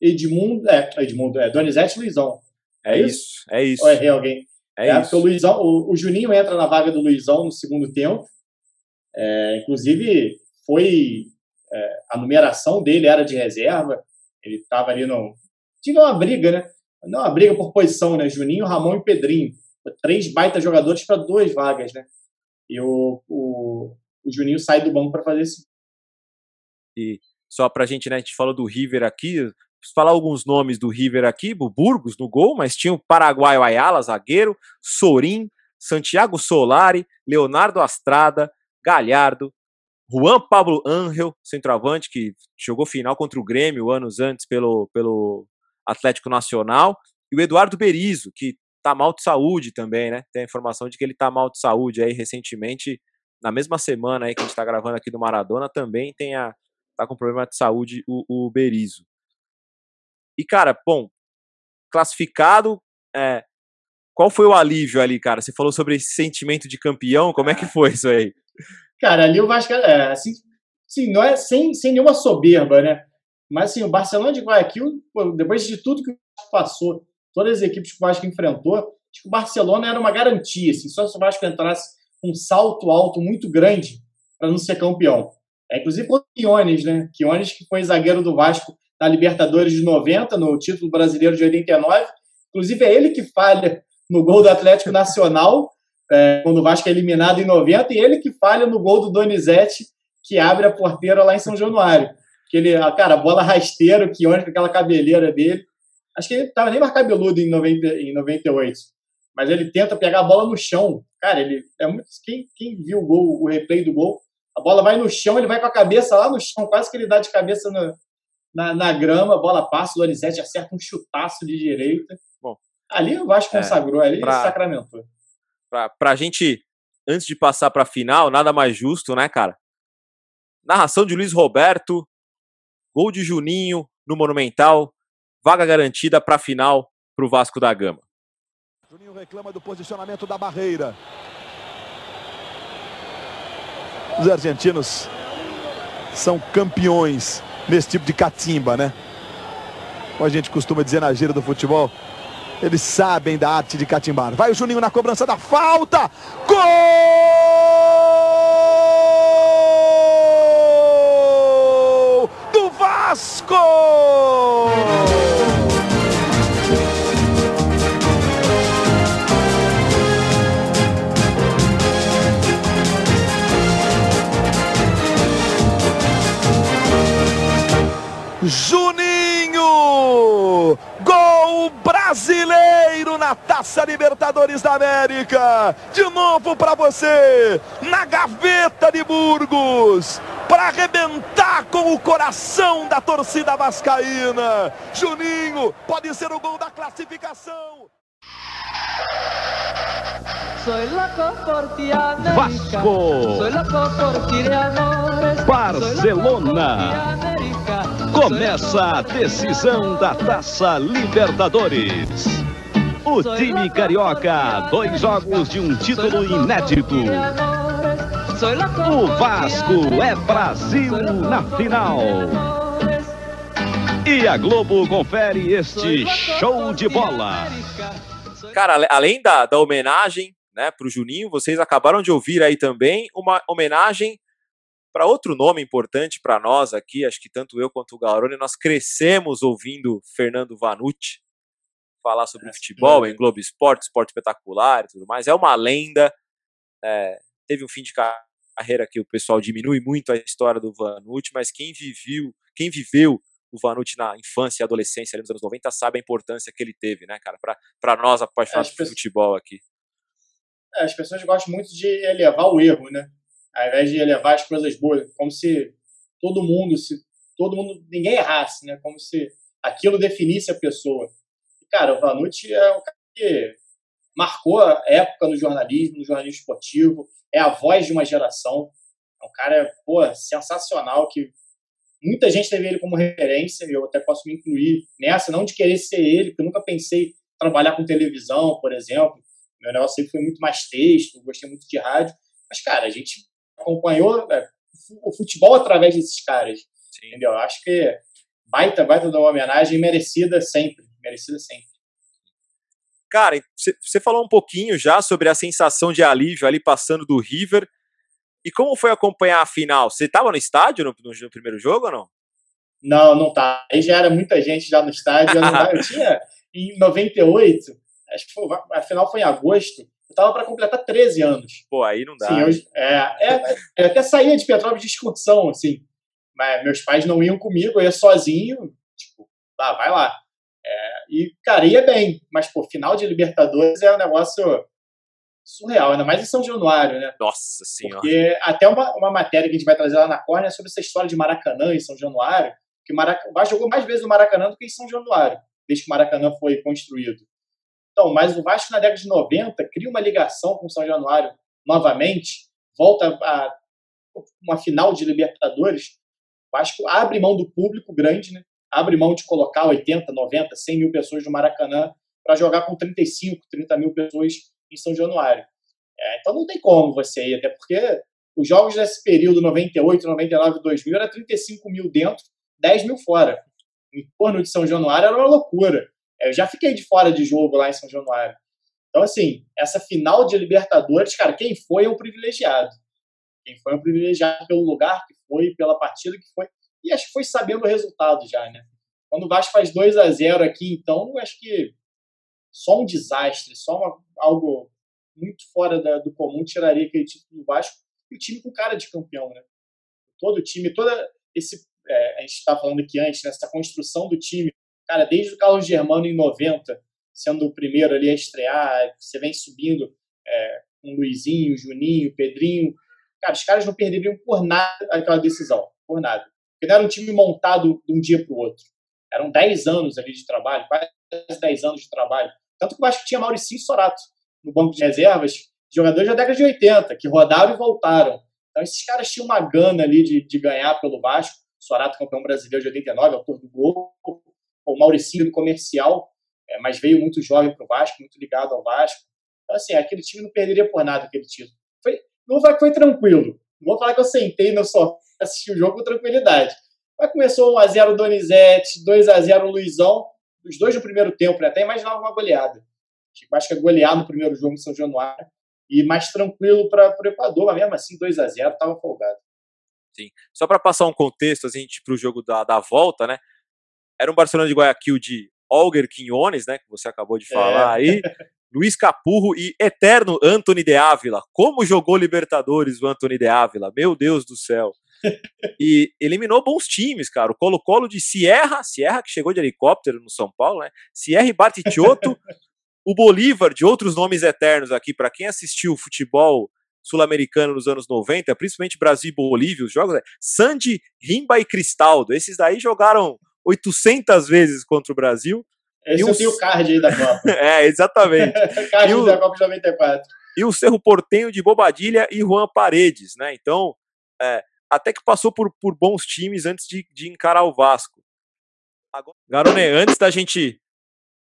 [SPEAKER 4] Edmundo. É, Edmundo, é Donizete Luizão.
[SPEAKER 1] É
[SPEAKER 4] É
[SPEAKER 1] isso, é isso.
[SPEAKER 4] Ou errei alguém?
[SPEAKER 1] É
[SPEAKER 4] É,
[SPEAKER 1] isso.
[SPEAKER 4] o, Luizão, o, o Juninho entra na vaga do Luizão no segundo tempo. É, inclusive, foi é, a numeração dele era de reserva. Ele estava ali no. Tive uma briga, né? Não uma briga por posição, né? Juninho, Ramon e Pedrinho. Três baita jogadores para duas vagas, né? E o, o, o Juninho sai do banco para fazer esse.
[SPEAKER 1] E só pra gente, né, a gente falou do River aqui, falar alguns nomes do River aqui, o Burgos no gol, mas tinha o Paraguaio Ayala, zagueiro, Sorin, Santiago Solari, Leonardo Astrada, Galhardo, Juan Pablo Angel, centroavante, que jogou final contra o Grêmio anos antes pelo, pelo Atlético Nacional, e o Eduardo Berizzo, que tá mal de saúde também, né? Tem a informação de que ele tá mal de saúde aí recentemente, na mesma semana aí que a gente tá gravando aqui do Maradona, também tem a, tá com problema de saúde o, o Berizzo. E, cara, bom, classificado, é, qual foi o alívio ali, cara? Você falou sobre esse sentimento de campeão, como é que foi isso aí?
[SPEAKER 4] Cara, ali o Vasco, é, assim, sim, não é sem, sem nenhuma soberba, né? Mas assim, o Barcelona de Guayaquil, depois de tudo que o Vasco passou, todas as equipes que o Vasco enfrentou, acho que o Barcelona era uma garantia, assim, só se o Vasco entrasse com um salto alto muito grande para não ser campeão. É, inclusive contra o Quiones, né? Quiones que foi zagueiro do Vasco na Libertadores de 90, no título brasileiro de 89. Inclusive é ele que falha no gol do Atlético Nacional, é, quando o Vasco é eliminado em 90, e ele que falha no gol do Donizete, que abre a porteira lá em São Januário. Que ele, ah, cara, a bola rasteira, que onde com aquela cabeleira dele. Acho que ele estava nem mais cabeludo em, 90, em 98. Mas ele tenta pegar a bola no chão. Cara, ele é muito. Quem, quem viu o gol, o replay do gol, a bola vai no chão, ele vai com a cabeça lá no chão, quase que ele dá de cabeça na, na, na grama, a bola passa, o Donizete acerta um chutaço de direita.
[SPEAKER 1] Bom,
[SPEAKER 4] ali o Vasco
[SPEAKER 1] é,
[SPEAKER 4] consagrou, ali
[SPEAKER 1] pra-
[SPEAKER 4] ele sacramentou.
[SPEAKER 1] Pra, pra gente, antes de passar pra final, nada mais justo, né, cara? Narração de Luiz Roberto, gol de Juninho no Monumental, vaga garantida pra final pro Vasco da Gama.
[SPEAKER 6] Juninho reclama do posicionamento da barreira. Os argentinos são campeões nesse tipo de catimba, né? Como a gente costuma dizer na gira do futebol, eles sabem da arte de catimbar. Vai o Juninho na cobrança da falta. Gol do Vasco! Juninho! Gol brasileiro na Taça Libertadores da América. De novo para você, na gaveta de Burgos, para arrebentar com o coração da torcida vascaína. Juninho pode ser o gol da classificação.
[SPEAKER 7] Vasco. Barcelona. Começa a decisão da Taça Libertadores. O time carioca, dois jogos de um título inédito. O Vasco é Brasil na final. E a Globo confere este show de bola.
[SPEAKER 1] Cara, além da, da homenagem né, para o Juninho, vocês acabaram de ouvir aí também uma homenagem para outro nome importante para nós aqui, acho que tanto eu quanto o Gaurone, nós crescemos ouvindo Fernando Vanucci falar sobre é, futebol é. em Globo Esporte, esporte espetacular e tudo mais. É uma lenda. É, teve um fim de carreira que o pessoal diminui muito a história do Vanucci, mas quem viveu, quem viveu o Vanucci na infância e adolescência, ali nos anos 90, sabe a importância que ele teve, né, cara, para nós apaixonados por futebol aqui.
[SPEAKER 4] É, as pessoas gostam muito de elevar o erro, né? ao invés de elevar as coisas boas, como se todo mundo, se todo mundo, ninguém errasse, né? Como se aquilo definisse a pessoa. Cara, o Vanucci é um cara que marcou a época no jornalismo, no jornalismo esportivo, é a voz de uma geração. É um cara, pô, sensacional, que muita gente teve ele como referência, eu até posso me incluir nessa, não de querer ser ele, porque eu nunca pensei em trabalhar com televisão, por exemplo. Meu negócio sempre foi muito mais texto, gostei muito de rádio. Mas, cara, a gente acompanhou é, o futebol através desses caras. Sim. Entendeu? Acho que baita, baita de uma homenagem merecida sempre. Merecida sempre.
[SPEAKER 1] Cara, você falou um pouquinho já sobre a sensação de alívio ali passando do River. E como foi acompanhar a final? Você estava no estádio no, no, no, primeiro jogo ou não?
[SPEAKER 4] Não, não tá. Aí já era muita gente já no estádio. Eu, não, eu tinha em 98, acho que foi, a final foi em agosto. Eu tava para completar 13 anos.
[SPEAKER 1] Pô, aí não dá.
[SPEAKER 4] Sim, eu, é, é, eu até saía de Petrópolis de excursão, assim. Mas meus pais não iam comigo, eu ia sozinho. Tipo, tá, vai lá. É, e, cara, ia bem. Mas, pô, final de Libertadores é um negócio surreal, ainda mais em São Januário, né?
[SPEAKER 1] Nossa Senhora.
[SPEAKER 4] Porque até uma, uma matéria que a gente vai trazer lá na Córnea é sobre essa história de Maracanã em São Januário, que o Maracanã jogou mais vezes no Maracanã do que em São Januário, desde que o Maracanã foi construído. Então, mas o Vasco na década de 90 cria uma ligação com o São Januário novamente, volta a uma final de Libertadores. O Vasco abre mão do público grande, né? Abre mão de colocar 80, 90, 100 mil pessoas no Maracanã para jogar com 35, 30 mil pessoas em São Januário. É, então não tem como você ir, até porque os jogos desse período, 98, 99, 2000, era 35 mil dentro, 10 mil fora. Em torno de São Januário era uma loucura. Eu já fiquei de fora de jogo lá em São Januário. Então, assim, essa final de Libertadores, cara, quem foi é um privilegiado. Quem foi é privilegiado pelo lugar que foi, pela partida que foi. E acho que foi sabendo o resultado já, né? Quando o Vasco faz 2 a 0 aqui, então, acho que só um desastre, só uma, algo muito fora da, do comum tiraria aquele título do Vasco e o time com cara de campeão, né? Todo o time, toda esse. É, a gente está falando aqui antes, né, construção do time Cara, desde o Carlos Germano em 90, sendo o primeiro ali a estrear, você vem subindo é, com o Luizinho, Juninho, Pedrinho. Cara, os caras não perderiam por nada aquela decisão, por nada. Porque não era um time montado de um dia para o outro. Eram 10 anos ali de trabalho, quase 10 anos de trabalho. Tanto que acho que tinha Mauricinho e Sorato no banco de reservas, jogadores da década de 80, que rodaram e voltaram. Então, esses caras tinham uma gana ali de, de ganhar pelo Vasco. Sorato, campeão brasileiro de 89, autor do gol o Mauricinho do comercial, é, mas veio muito jovem para o Vasco, muito ligado ao Vasco. Então, assim, aquele time não perderia por nada aquele título. Foi, não vou falar que foi tranquilo. Não vou falar que eu sentei no sofá assisti o jogo com tranquilidade. Mas começou 1x0 Donizete, 2x0 Luizão, os dois no primeiro tempo, né? até imaginava uma goleada. Acho que é golear no primeiro jogo em São Januário e mais tranquilo para o Equador, mas mesmo assim 2 a 0 estava folgado.
[SPEAKER 1] Sim. Só para passar um contexto assim, para o jogo da, da volta, né? Era um Barcelona de Guayaquil de Olger Quinones, né, que você acabou de falar é. aí, Luiz Capurro e eterno Anthony de Ávila. Como jogou Libertadores o Anthony de Ávila? Meu Deus do céu. E eliminou bons times, cara. O Colo-Colo de Sierra, Sierra que chegou de helicóptero no São Paulo, né? Sierra e Bartichotto, o Bolívar, de outros nomes eternos aqui, para quem assistiu futebol sul-americano nos anos 90, principalmente Brasil e Bolívia, os jogos, é Sandy, Rimba e Cristaldo. Esses daí jogaram 800 vezes contra o Brasil.
[SPEAKER 4] Esse
[SPEAKER 1] E
[SPEAKER 4] eu
[SPEAKER 1] os-
[SPEAKER 4] tenho o card aí da Copa.
[SPEAKER 1] é, exatamente.
[SPEAKER 4] card
[SPEAKER 1] E o-
[SPEAKER 4] da Copa de 94.
[SPEAKER 1] e o Cerro Portenho de Bobadilha e Juan Paredes, né? Então, é, até que passou por, por bons times antes de, de encarar o Vasco. Agora, Garone, antes da gente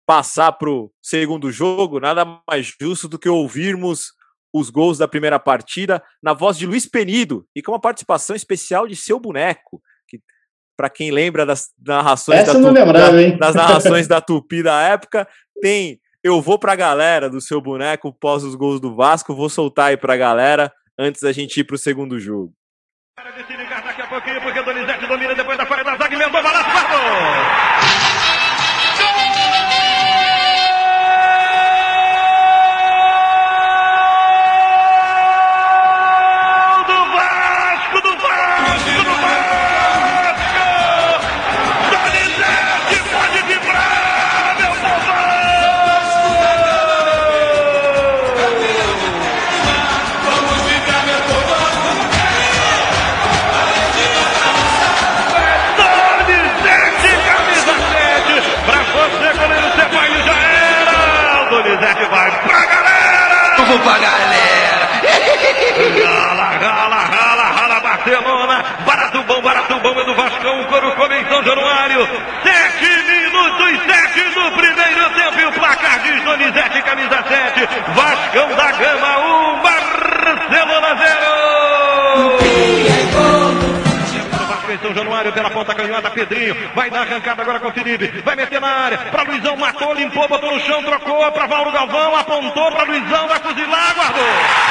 [SPEAKER 1] passar pro segundo jogo, nada mais justo do que ouvirmos os gols da primeira partida na voz de Luiz Penido e com uma participação especial de seu boneco, que para quem lembra das narrações
[SPEAKER 4] Essa
[SPEAKER 1] da Tupi-
[SPEAKER 4] lembrava,
[SPEAKER 1] da- das narrações da Tupi da época, tem eu vou pra galera do seu boneco pós os gols do Vasco, vou soltar aí pra galera antes da gente ir pro segundo jogo.
[SPEAKER 8] Para de se ligar daqui a pouquinho, porque Donizete domina depois da falha da zaga, emendou, balaço, guardou!
[SPEAKER 9] Vou pra galera.
[SPEAKER 8] Rala, rala, rala, rala, Barcelona, barato bom, barato bom, é do Vascão, o coro come em São Januário, sete minutos, sete do primeiro tempo, e o placar diz Donizete, camisa 7, Vascão da Gama, 1, Barcelona 0! Em São Januário pela ponta canhota, Pedrinho vai dar arrancada agora com o Felipe, vai meter na área, pra Luizão, matou, limpou, botou no chão, trocou pra Mauro Galvão, apontou pra Luizão, vai fuzilar, guardou.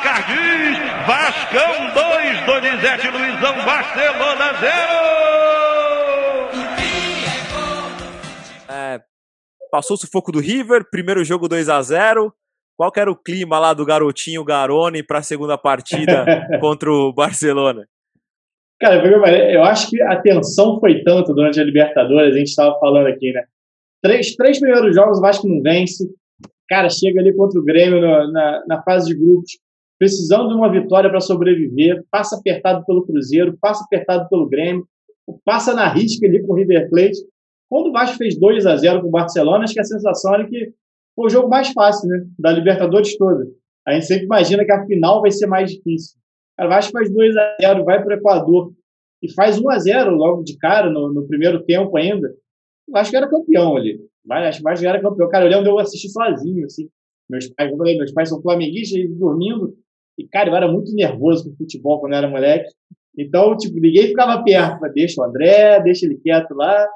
[SPEAKER 8] Placar diz Vascão 2, Donizete Luizão, Barcelona 0.
[SPEAKER 1] É, passou o sufoco do River, primeiro jogo 2 a 0 Qual que era o clima lá do garotinho Garone para a segunda partida contra o Barcelona?
[SPEAKER 4] Cara, eu acho que a tensão foi tanto durante a Libertadores, a gente estava falando aqui, né? Três, três primeiros jogos o Vasco não vence. Cara, chega ali contra o Grêmio no- na, na fase de grupos, precisando de uma vitória para sobreviver, passa apertado pelo Cruzeiro, passa apertado pelo Grêmio, passa na risca ali com o River Plate. Quando o Vasco fez 2 a 0 com o Barcelona, acho que a sensação era que foi o jogo mais fácil, né? Da Libertadores toda. A gente sempre imagina que a final vai ser mais difícil. O Vasco faz 2 a 0 vai para o Equador e faz 1 a 0 logo de cara, no, no primeiro tempo ainda. O Vasco era campeão ali. Acho que o Vasco era campeão. Cara, eu lembro de eu assistir sozinho, assim. Meus pais, falei, meus pais são flamenguistas, eles dormindo. E, cara, eu era muito nervoso com futebol quando eu era moleque. Então, tipo, ninguém ficava perto. Deixa o André, deixa ele quieto lá.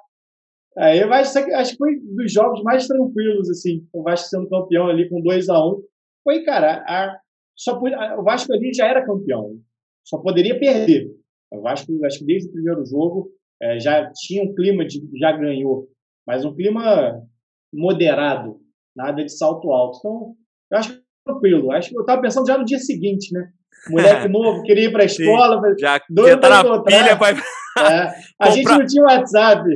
[SPEAKER 4] Aí eu acho, acho que foi dos jogos mais tranquilos, assim, o Vasco sendo campeão ali com 2 a 1 Foi, cara, a, só pod- a- o Vasco ali já era campeão. Só poderia perder. O Vasco, acho que desde o primeiro jogo, eh, já tinha um clima de já ganhou, mas um clima moderado, nada de salto alto. Então, eu acho que tranquilo. Acho que eu estava pensando já no dia seguinte, né? Moleque novo, queria ir para a
[SPEAKER 1] Sim.
[SPEAKER 4] escola. falei,
[SPEAKER 1] Já,
[SPEAKER 4] Doido
[SPEAKER 1] já tá na
[SPEAKER 4] encontrar.
[SPEAKER 1] pilha pra ir
[SPEAKER 4] É, a gente
[SPEAKER 1] Comprar-
[SPEAKER 4] não tinha WhatsApp.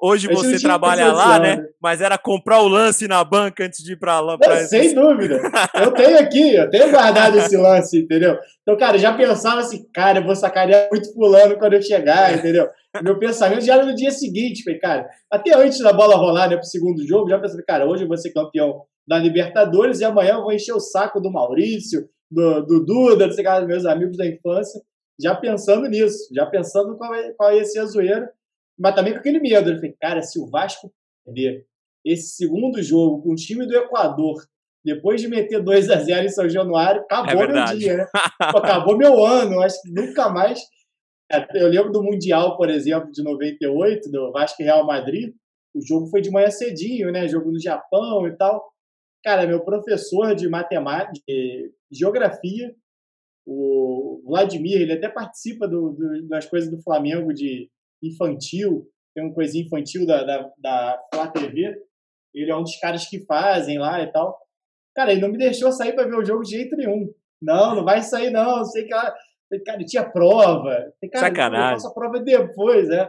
[SPEAKER 1] Hoje
[SPEAKER 4] gente não
[SPEAKER 1] você trabalha lá, né? Mas era comprar o lance na banca antes de ir pra lá.
[SPEAKER 4] Não,
[SPEAKER 1] Pra...
[SPEAKER 4] sem dúvida. Eu tenho aqui, eu tenho guardado esse lance, entendeu? Então, cara, eu já pensava assim, cara, eu vou sacanear muito fulano quando eu chegar, entendeu? Meu pensamento já era no dia seguinte, falei, cara, até antes da bola rolar, né, pro segundo jogo, já pensei, cara, hoje eu vou ser campeão da Libertadores e amanhã eu vou encher o saco do Maurício, do, do Duda, não dos meus amigos da infância, já pensando nisso, já pensando qual, é, qual ia ser a zoeira, mas também com aquele medo. Falei, cara, se o Vasco perder esse segundo jogo com o time do Equador, depois de meter 2 a 0 em São Januário, acabou meu
[SPEAKER 1] verdade.
[SPEAKER 4] dia, né? Acabou meu ano, acho que nunca mais. É, Eu lembro do Mundial, por exemplo, de 98, do Vasco e Real Madrid. O jogo foi de manhã cedinho, né? Jogo no Japão e tal. Cara, meu professor de matemática, de geografia, o Vladimir, ele até participa do- do- das coisas do Flamengo de infantil, tem uma coisinha infantil da, da, da Flá TV. Ele é um dos caras que fazem lá e tal. Cara, ele não me deixou sair para ver o jogo de jeito nenhum. Não, não vai sair, não. Sei que. Falei, Cara, tinha prova. Cara,
[SPEAKER 1] Sacanagem.
[SPEAKER 4] Eu faço a prova depois, né?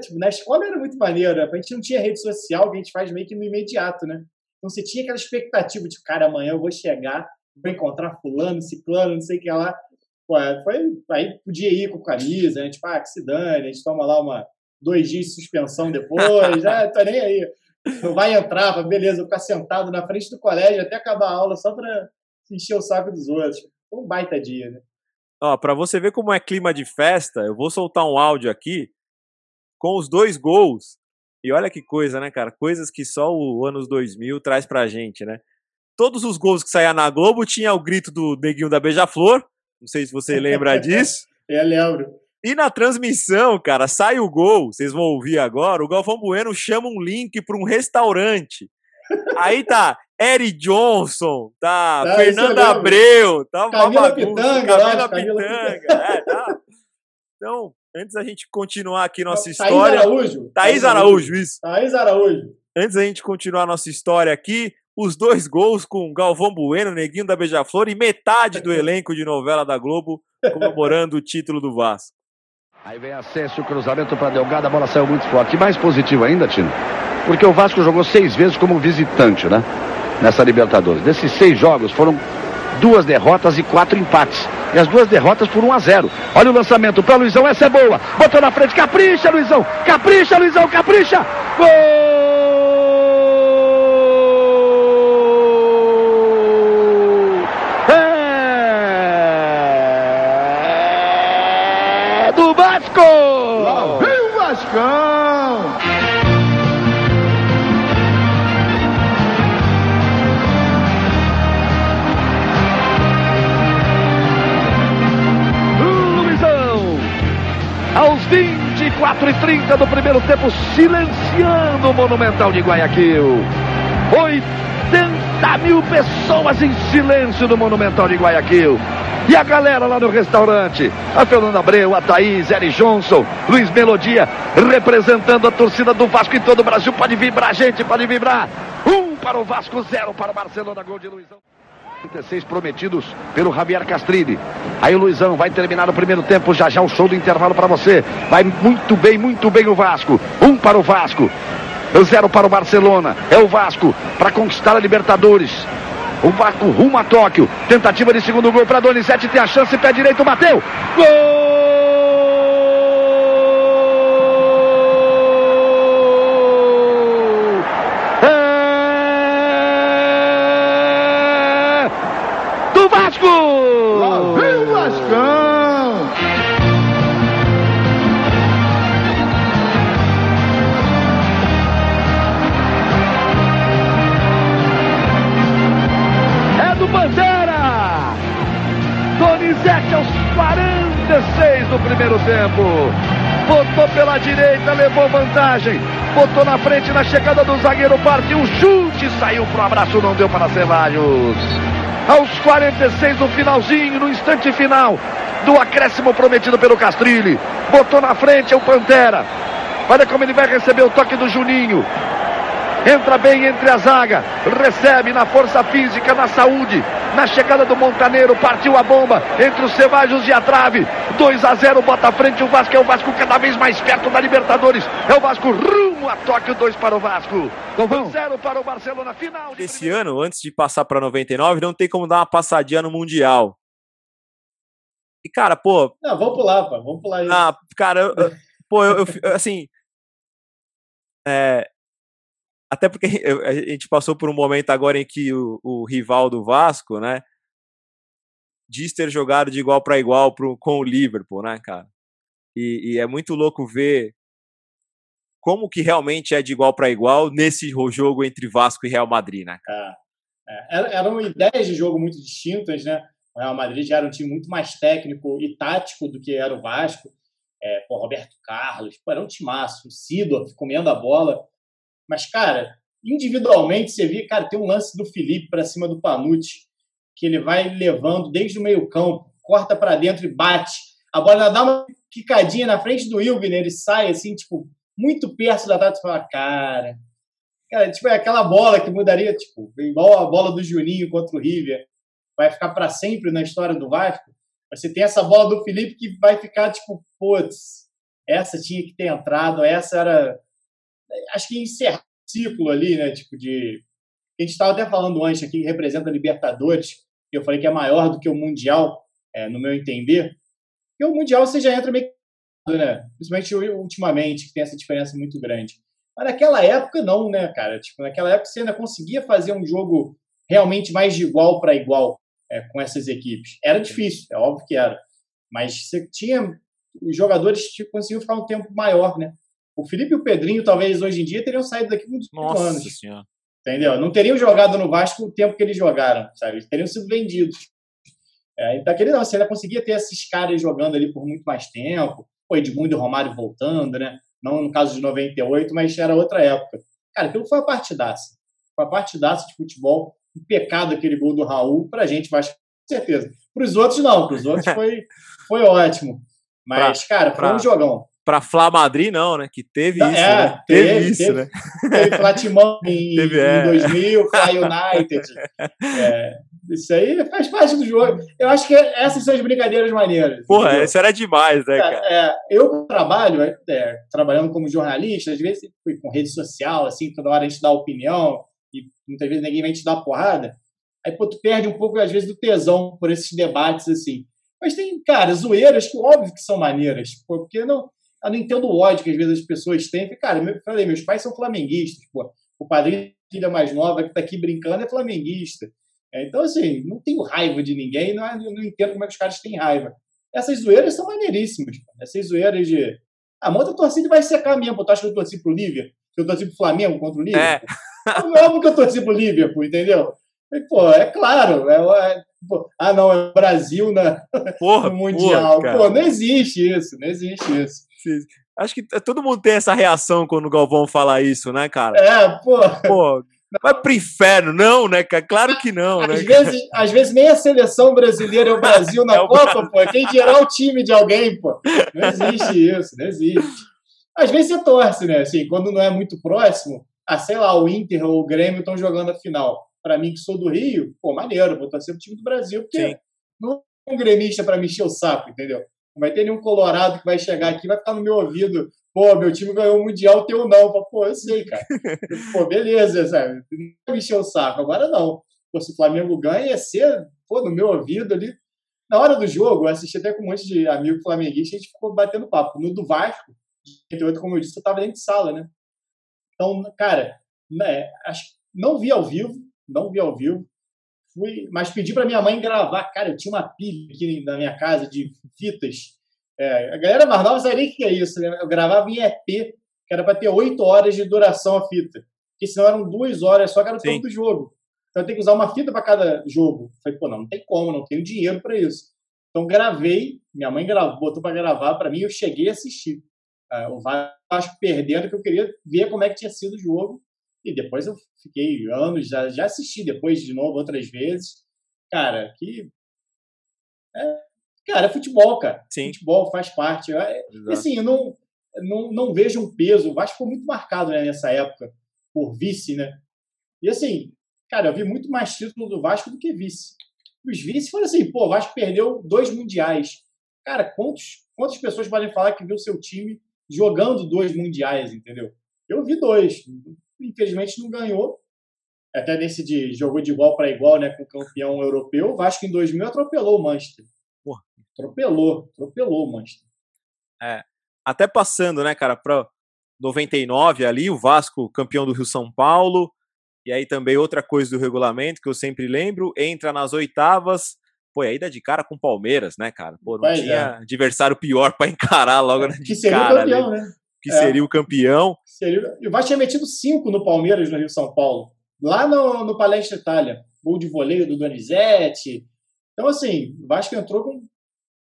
[SPEAKER 4] Tipo, na escola era muito maneiro, né? A gente não tinha rede social, que a gente faz meio que no imediato, né? Então você tinha aquela expectativa de, cara, amanhã eu vou chegar, vou encontrar fulano, ciclano, não sei o que lá. Pô, foi, aí podia ir com camisa, né? Tipo, ah, que se dane, a gente toma lá uma, dois dias de suspensão depois, ah, tô nem aí. Não vai entrar, beleza, vou ficar sentado na frente do colégio até acabar a aula só pra encher o saco dos outros. Foi um baita dia, né?
[SPEAKER 1] Ó, pra você ver como é clima de festa, eu vou soltar um áudio aqui com os dois gols. E olha que coisa, né, cara? Coisas que só o anos 2000 traz pra gente, né? Todos os gols que saíam na Globo tinha o grito do Neguinho da Beija-Flor. Não sei se você lembra disso.
[SPEAKER 4] Eu lembro.
[SPEAKER 1] E na transmissão, cara, sai o gol, vocês vão ouvir agora, o Galvão Bueno chama um link para um restaurante. Aí tá Eric Johnson, tá
[SPEAKER 4] Ah,
[SPEAKER 1] Fernanda
[SPEAKER 4] lembro.
[SPEAKER 1] Abreu, tá
[SPEAKER 4] Camila
[SPEAKER 1] bagunça,
[SPEAKER 4] Pitanga,
[SPEAKER 1] Camila Pitanga, é, tá. Então, antes da gente continuar aqui nossa
[SPEAKER 4] Thaís
[SPEAKER 1] história...
[SPEAKER 4] Araújo.
[SPEAKER 1] Thaís Araújo, isso.
[SPEAKER 4] Thaís Araújo.
[SPEAKER 1] Antes da gente continuar nossa história aqui, os dois gols com Galvão Bueno, Neguinho da Beija-Flor e metade do elenco de novela da Globo comemorando o título do Vasco.
[SPEAKER 10] Aí vem Ascenso, cruzamento para Delgado, a bola saiu muito forte. E mais positivo ainda, Tino, porque o Vasco jogou seis vezes como visitante, né? Nessa Libertadores. Desses seis jogos foram duas derrotas e quatro empates. E as duas derrotas por 1 a 0. Olha o lançamento para Luizão, essa é boa. Botou na frente, capricha, Luizão. Capricha, Luizão, capricha. Gol! Vasco!
[SPEAKER 6] Vem o Vascão!
[SPEAKER 10] Luizão, aos 24 e 30 do primeiro tempo, silenciando o Monumental de Guayaquil. 80 mil pessoas em silêncio no Monumental de Guayaquil. E a galera lá no restaurante, a Fernanda Abreu, a Thaís, Eri Johnson, Luiz Melodia, representando a torcida do Vasco em todo o Brasil. Pode vibrar, gente, pode vibrar. Um para o Vasco, zero para o Barcelona, gol de Luizão. 36 prometidos pelo Javier Castrilli. Aí o Luizão vai terminar o primeiro tempo. Já já o show do intervalo para você. Vai muito bem, muito bem o Vasco. Um para o Vasco. Zero para o Barcelona. É o Vasco para conquistar a Libertadores. O Vasco rumo a Tóquio. Tentativa de segundo gol para Donizete. Tem a chance. Pé direito. Bateu. Gol! É... Do Vasco! Do primeiro tempo. Botou pela direita, levou vantagem. Botou na frente na chegada do zagueiro, partiu um chute, saiu pro abraço, não deu para Ceballos. Aos 46 no finalzinho, no instante final do acréscimo prometido pelo Castrilli. Botou na frente é o Pantera. Olha como ele vai receber o toque do Juninho. Entra bem entre a zaga, recebe na força física, na saúde, na chegada do Montaneiro, partiu a bomba entre os Cevajos e a trave. 2 a 0 bota à frente o Vasco, é o Vasco cada vez mais perto da Libertadores. É o Vasco rumo a Tóquio, 2 para o Vasco. 0 para o Barcelona, final. de
[SPEAKER 1] Esse ano, antes de passar para 99, não tem como dar uma passadinha no Mundial. E, cara, pô,
[SPEAKER 4] Não, vamos pular, pô. Vamos pular isso.
[SPEAKER 1] ah, cara, eu- eu- pô, eu, eu assim. é, até porque a gente passou por um momento agora em que o, o rival do Vasco, né? Diz ter jogado de igual para igual pro, com o Liverpool, né, cara? E, e é muito louco ver como que realmente é de igual para igual nesse jogo entre Vasco e Real Madrid, né?
[SPEAKER 4] É, era- eram ideias de jogo muito distintas, né? O Real Madrid já era um time muito mais técnico e tático do que era o Vasco. É, pô, Roberto Carlos, pô, era um timaço. O Sidorf comendo a bola. Mas, cara, individualmente você via, cara, tem um lance do Felipe para cima do Panucci, que ele vai levando desde o meio-campo, corta para dentro e bate. A bola dá uma quicadinha na frente do Ilvin, ele sai assim, tipo, muito perto da trave e fala, cara, Cara, tipo, é aquela bola que mudaria, tipo, igual a bola do Juninho contra o River, vai ficar para sempre na história do Vasco. Você tem essa bola do Felipe que vai ficar, tipo, putz, essa tinha que ter entrado, essa era. Acho que encerrar o ciclo ali, né? Tipo, de. A gente estava até falando antes aqui que representa a Libertadores, que eu falei que é maior do que o Mundial, é, no meu entender. Porque o Mundial você já entra meio que, né? Principalmente ultimamente, que tem essa diferença muito grande. Mas naquela época, não, né, cara? Tipo, naquela época você ainda conseguia fazer um jogo realmente mais de igual para igual é, com essas equipes. Era difícil, é óbvio que era. Mas você tinha. Os jogadores tipo, conseguiam ficar um tempo maior, né? O Felipe e o Pedrinho, talvez hoje em dia, teriam saído daqui muitos
[SPEAKER 1] Nossa
[SPEAKER 4] anos.
[SPEAKER 1] senhora.
[SPEAKER 4] Entendeu? Não teriam jogado no Vasco o tempo que eles jogaram, sabe? Eles teriam sido vendidos. É, então, aquele não, você ainda conseguia ter esses caras jogando ali por muito mais tempo. O Edmundo e Romário voltando, né? Não no caso de 98, mas era outra época. Cara, aquilo foi uma partidaça. Foi uma partidaça de futebol. Um pecado aquele gol do Raul. Pra gente, Vasco, com certeza. Para os outros, não. Para os outros foi, foi ótimo. Mas, cara, foi
[SPEAKER 1] pra-
[SPEAKER 4] um jogão.
[SPEAKER 1] Pra Flá Madrid, não, né? Que teve
[SPEAKER 4] É,
[SPEAKER 1] isso, né?
[SPEAKER 4] teve,
[SPEAKER 1] Teve, isso,
[SPEAKER 4] teve.
[SPEAKER 1] né?
[SPEAKER 4] Teve Flatimão em,
[SPEAKER 1] Teve,
[SPEAKER 4] em
[SPEAKER 1] é.
[SPEAKER 4] 2000, Fly United. É, isso aí faz parte do jogo. Eu acho que essas são as brincadeiras maneiras.
[SPEAKER 1] Porra,
[SPEAKER 4] entendeu?
[SPEAKER 1] isso era demais, né, cara?
[SPEAKER 4] É, é, eu trabalho, é, trabalhando como jornalista, às vezes fui com rede social, assim, toda hora a gente dá opinião e muitas vezes ninguém vem te dar porrada. Aí, pô, tu perde um pouco, às vezes, do tesão por esses debates, assim. Mas tem, cara, zoeiras que óbvio que são maneiras, porque não, eu não entendo o ódio que às vezes as pessoas têm. Cara, eu falei, meus pais são flamenguistas, pô. O padrinho, filha mais nova que tá aqui brincando, é flamenguista. É, então, assim, não tenho raiva de ninguém, não, eu não entendo como é que os caras têm raiva. Essas zoeiras são maneiríssimas. pô. Essas zoeiras de. Ah, mas outra torcida vai secar mesmo. pô. Tu acha que eu torci pro Liverpool? Que eu torci pro Flamengo contra o Liverpool? É. Óbvio que eu torci pro Liverpool, entendeu? E, pô, é claro. É, é- pô, ah, não, é o Brasil na,
[SPEAKER 1] Porra,
[SPEAKER 4] no Mundial.
[SPEAKER 1] porra,
[SPEAKER 4] pô, não existe isso, não existe isso.
[SPEAKER 1] Acho que todo mundo tem essa reação quando o Galvão fala isso, né, cara?
[SPEAKER 4] É, pô.
[SPEAKER 1] Pô, vai pro inferno, não, né, cara? Claro que não, né?
[SPEAKER 4] Às vezes, às vezes nem a seleção brasileira é o Brasil na
[SPEAKER 1] É
[SPEAKER 4] Copa, pô. Quem dirá o time de alguém, pô. Não existe isso, não existe. Às vezes você torce, né? Assim, quando não é muito próximo, ah, sei lá, o Inter ou o Grêmio estão jogando a final. Pra mim, que sou do Rio, pô, maneiro, vou torcer pro time do Brasil, porque
[SPEAKER 1] Sim.
[SPEAKER 4] não é um gremista pra me encher o saco, entendeu? Não vai ter nenhum colorado que vai chegar aqui e vai ficar no meu ouvido, pô, meu time ganhou o Mundial, teu não. Pô, eu sei, cara. pô, beleza, sabe? Não vai me encher o saco. Agora não. Pô, se o Flamengo ganha, ia ser, pô, no meu ouvido ali. Na hora do jogo, eu assisti até com um monte de amigo flamenguista, a gente ficou batendo papo. No do Vasco, de 88, como eu disse, eu tava dentro de sala, né? Então, cara, né, acho, não vi ao vivo, não vi ao vivo. Fui, mas pedi para minha mãe gravar. Cara, eu tinha uma pilha aqui na minha casa de fitas. É, a galera mais nova sabia o que é isso, né? Eu gravava em EP, que era para ter oito horas de duração a fita. Porque senão eram duas horas só que era o tempo do jogo. Então eu tenho que usar uma fita para cada jogo. Falei, pô, não, não tem como, não tenho dinheiro para isso. Então gravei, minha mãe gravou, botou para gravar para mim, eu cheguei a assistir. Ah, o Vasco perdendo, que eu queria ver como é que tinha sido o jogo. E depois eu fiquei anos, já, já assisti depois de novo outras vezes. Cara, que. É, cara, é futebol, cara.
[SPEAKER 1] Sim.
[SPEAKER 4] Futebol faz parte. É, e assim, eu não, não, não vejo um peso. O Vasco ficou muito marcado né, nessa época. por vice, né? E assim, cara, eu vi muito mais título do Vasco do que vice. Os vice foram assim, pô, o Vasco perdeu dois mundiais. Cara, quantos, quantas pessoas podem falar que viu seu time jogando dois mundiais, entendeu? Eu vi dois. Infelizmente não ganhou. Até nesse de jogou de igual para igual, né, com o campeão europeu. O Vasco em 2000 atropelou o Manchester.
[SPEAKER 1] Porra.
[SPEAKER 4] Atropelou, atropelou o Manchester.
[SPEAKER 1] É, até passando, né, cara, para 99 ali, o Vasco campeão do Rio São Paulo. E aí também outra coisa do regulamento que eu sempre lembro, entra nas oitavas, pô, aí dá de cara com o Palmeiras, né, cara? Pô, não
[SPEAKER 4] Pois
[SPEAKER 1] tinha
[SPEAKER 4] é.
[SPEAKER 1] adversário pior para encarar logo na
[SPEAKER 4] Que
[SPEAKER 1] de
[SPEAKER 4] seria o
[SPEAKER 1] cara
[SPEAKER 4] campeão,
[SPEAKER 1] ali,
[SPEAKER 4] né?
[SPEAKER 1] Que
[SPEAKER 4] É.
[SPEAKER 1] seria o campeão.
[SPEAKER 4] Seria... E o Vasco tinha metido cinco no Palmeiras, no Rio São Paulo. Lá no, no Palestra Itália. Gol de voleio do Donizete. Então, assim, o Vasco entrou com, não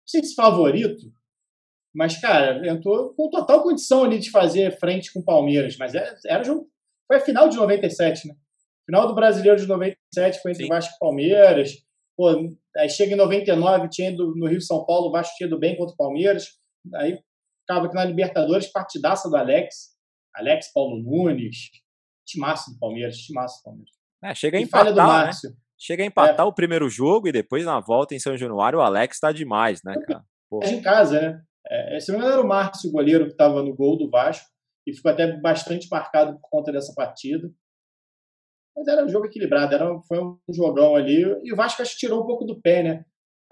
[SPEAKER 4] sei se favorito, mas, cara, entrou com total condição ali de fazer frente com o Palmeiras. Mas era, era jogo. Foi a final de 97, né? Final do Brasileiro de 97 foi entre
[SPEAKER 1] Sim.
[SPEAKER 4] Vasco e Palmeiras. Pô, aí chega em 99, tinha ido no Rio São Paulo, o Vasco tinha ido bem contra o Palmeiras. Aí ficava aqui na Libertadores, partidaça do Alex. Alex, Paulo Nunes. Timaço do Palmeiras, timaço do Palmeiras.
[SPEAKER 1] É, chega a
[SPEAKER 4] E falha do
[SPEAKER 1] empatar, né?
[SPEAKER 4] Márcio.
[SPEAKER 1] Chega a empatar
[SPEAKER 4] É.
[SPEAKER 1] o primeiro jogo e depois na volta em São Januário o Alex tá demais, né, cara? Pô,
[SPEAKER 4] Mas em casa, né? É, se não me engano, era o Márcio, o goleiro, que estava no gol do Vasco. E ficou até bastante marcado por conta dessa partida. Mas era um jogo equilibrado, era, foi um jogão ali. E o Vasco acho que tirou um pouco do pé, né?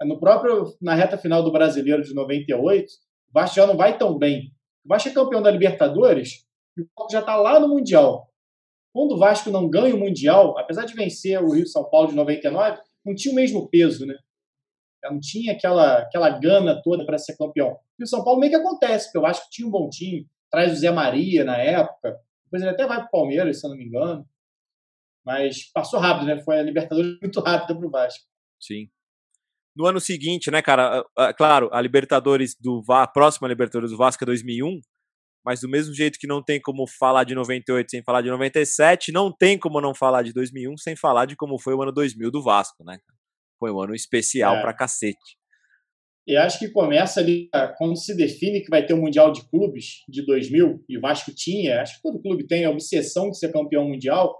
[SPEAKER 4] No próprio, na reta final do Brasileiro de 98, o Vasco já não vai tão bem. O Vasco é campeão da Libertadores e o Vasco já está lá no Mundial. Quando o Vasco não ganha o Mundial, apesar de vencer o Rio São Paulo de 99, não tinha o mesmo peso, né? Não tinha aquela, aquela gana toda para ser campeão. E o São Paulo meio que acontece, porque o Vasco tinha um bom time, traz o Zé Maria na época, depois ele até vai para o Palmeiras, se eu não me engano. Mas passou rápido, né? Foi a Libertadores muito rápida para o Vasco.
[SPEAKER 1] sim. No ano seguinte, né, cara? Claro, a Libertadores do a próxima Libertadores do Vasco é 2001, mas do mesmo jeito que não tem como falar de 98 sem falar de 97, não tem como não falar de 2001 sem falar de como foi o ano 2000 do Vasco, né? Foi um ano especial
[SPEAKER 4] É.
[SPEAKER 1] pra cacete.
[SPEAKER 4] E acho que começa ali, ah, quando se define que vai ter o Mundial de Clubes de 2000, e o Vasco tinha, acho que todo clube tem a obsessão de ser campeão mundial,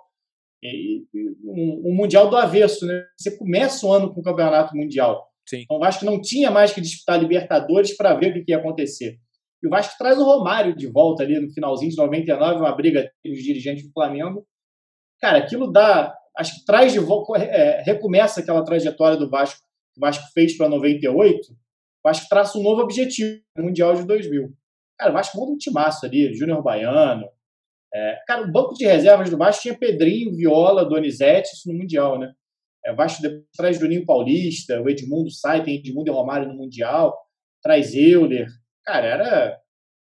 [SPEAKER 4] e, e um, Mundial do avesso, né? Você começa o ano com o Campeonato Mundial.
[SPEAKER 1] Sim.
[SPEAKER 4] Então o Vasco não tinha mais que disputar Libertadores para ver o que, que ia acontecer. E o Vasco traz o Romário de volta ali no finalzinho de 99, uma briga entre os dirigentes do Flamengo. Cara, aquilo dá. Acho que traz de volta. é, recomeça aquela trajetória do Vasco que o Vasco fez para 98. O Vasco traça um novo objetivo Mundial de 2000. Cara, o Vasco monta um timaço ali, Júnior Baiano. É, cara, o banco de reservas do Vasco tinha Pedrinho, Viola, Donizete, isso no Mundial, né? É, o Vasco depois traz Juninho Paulista, o Edmundo sai, tem Edmundo e Romário no Mundial, traz Euler. Cara, era.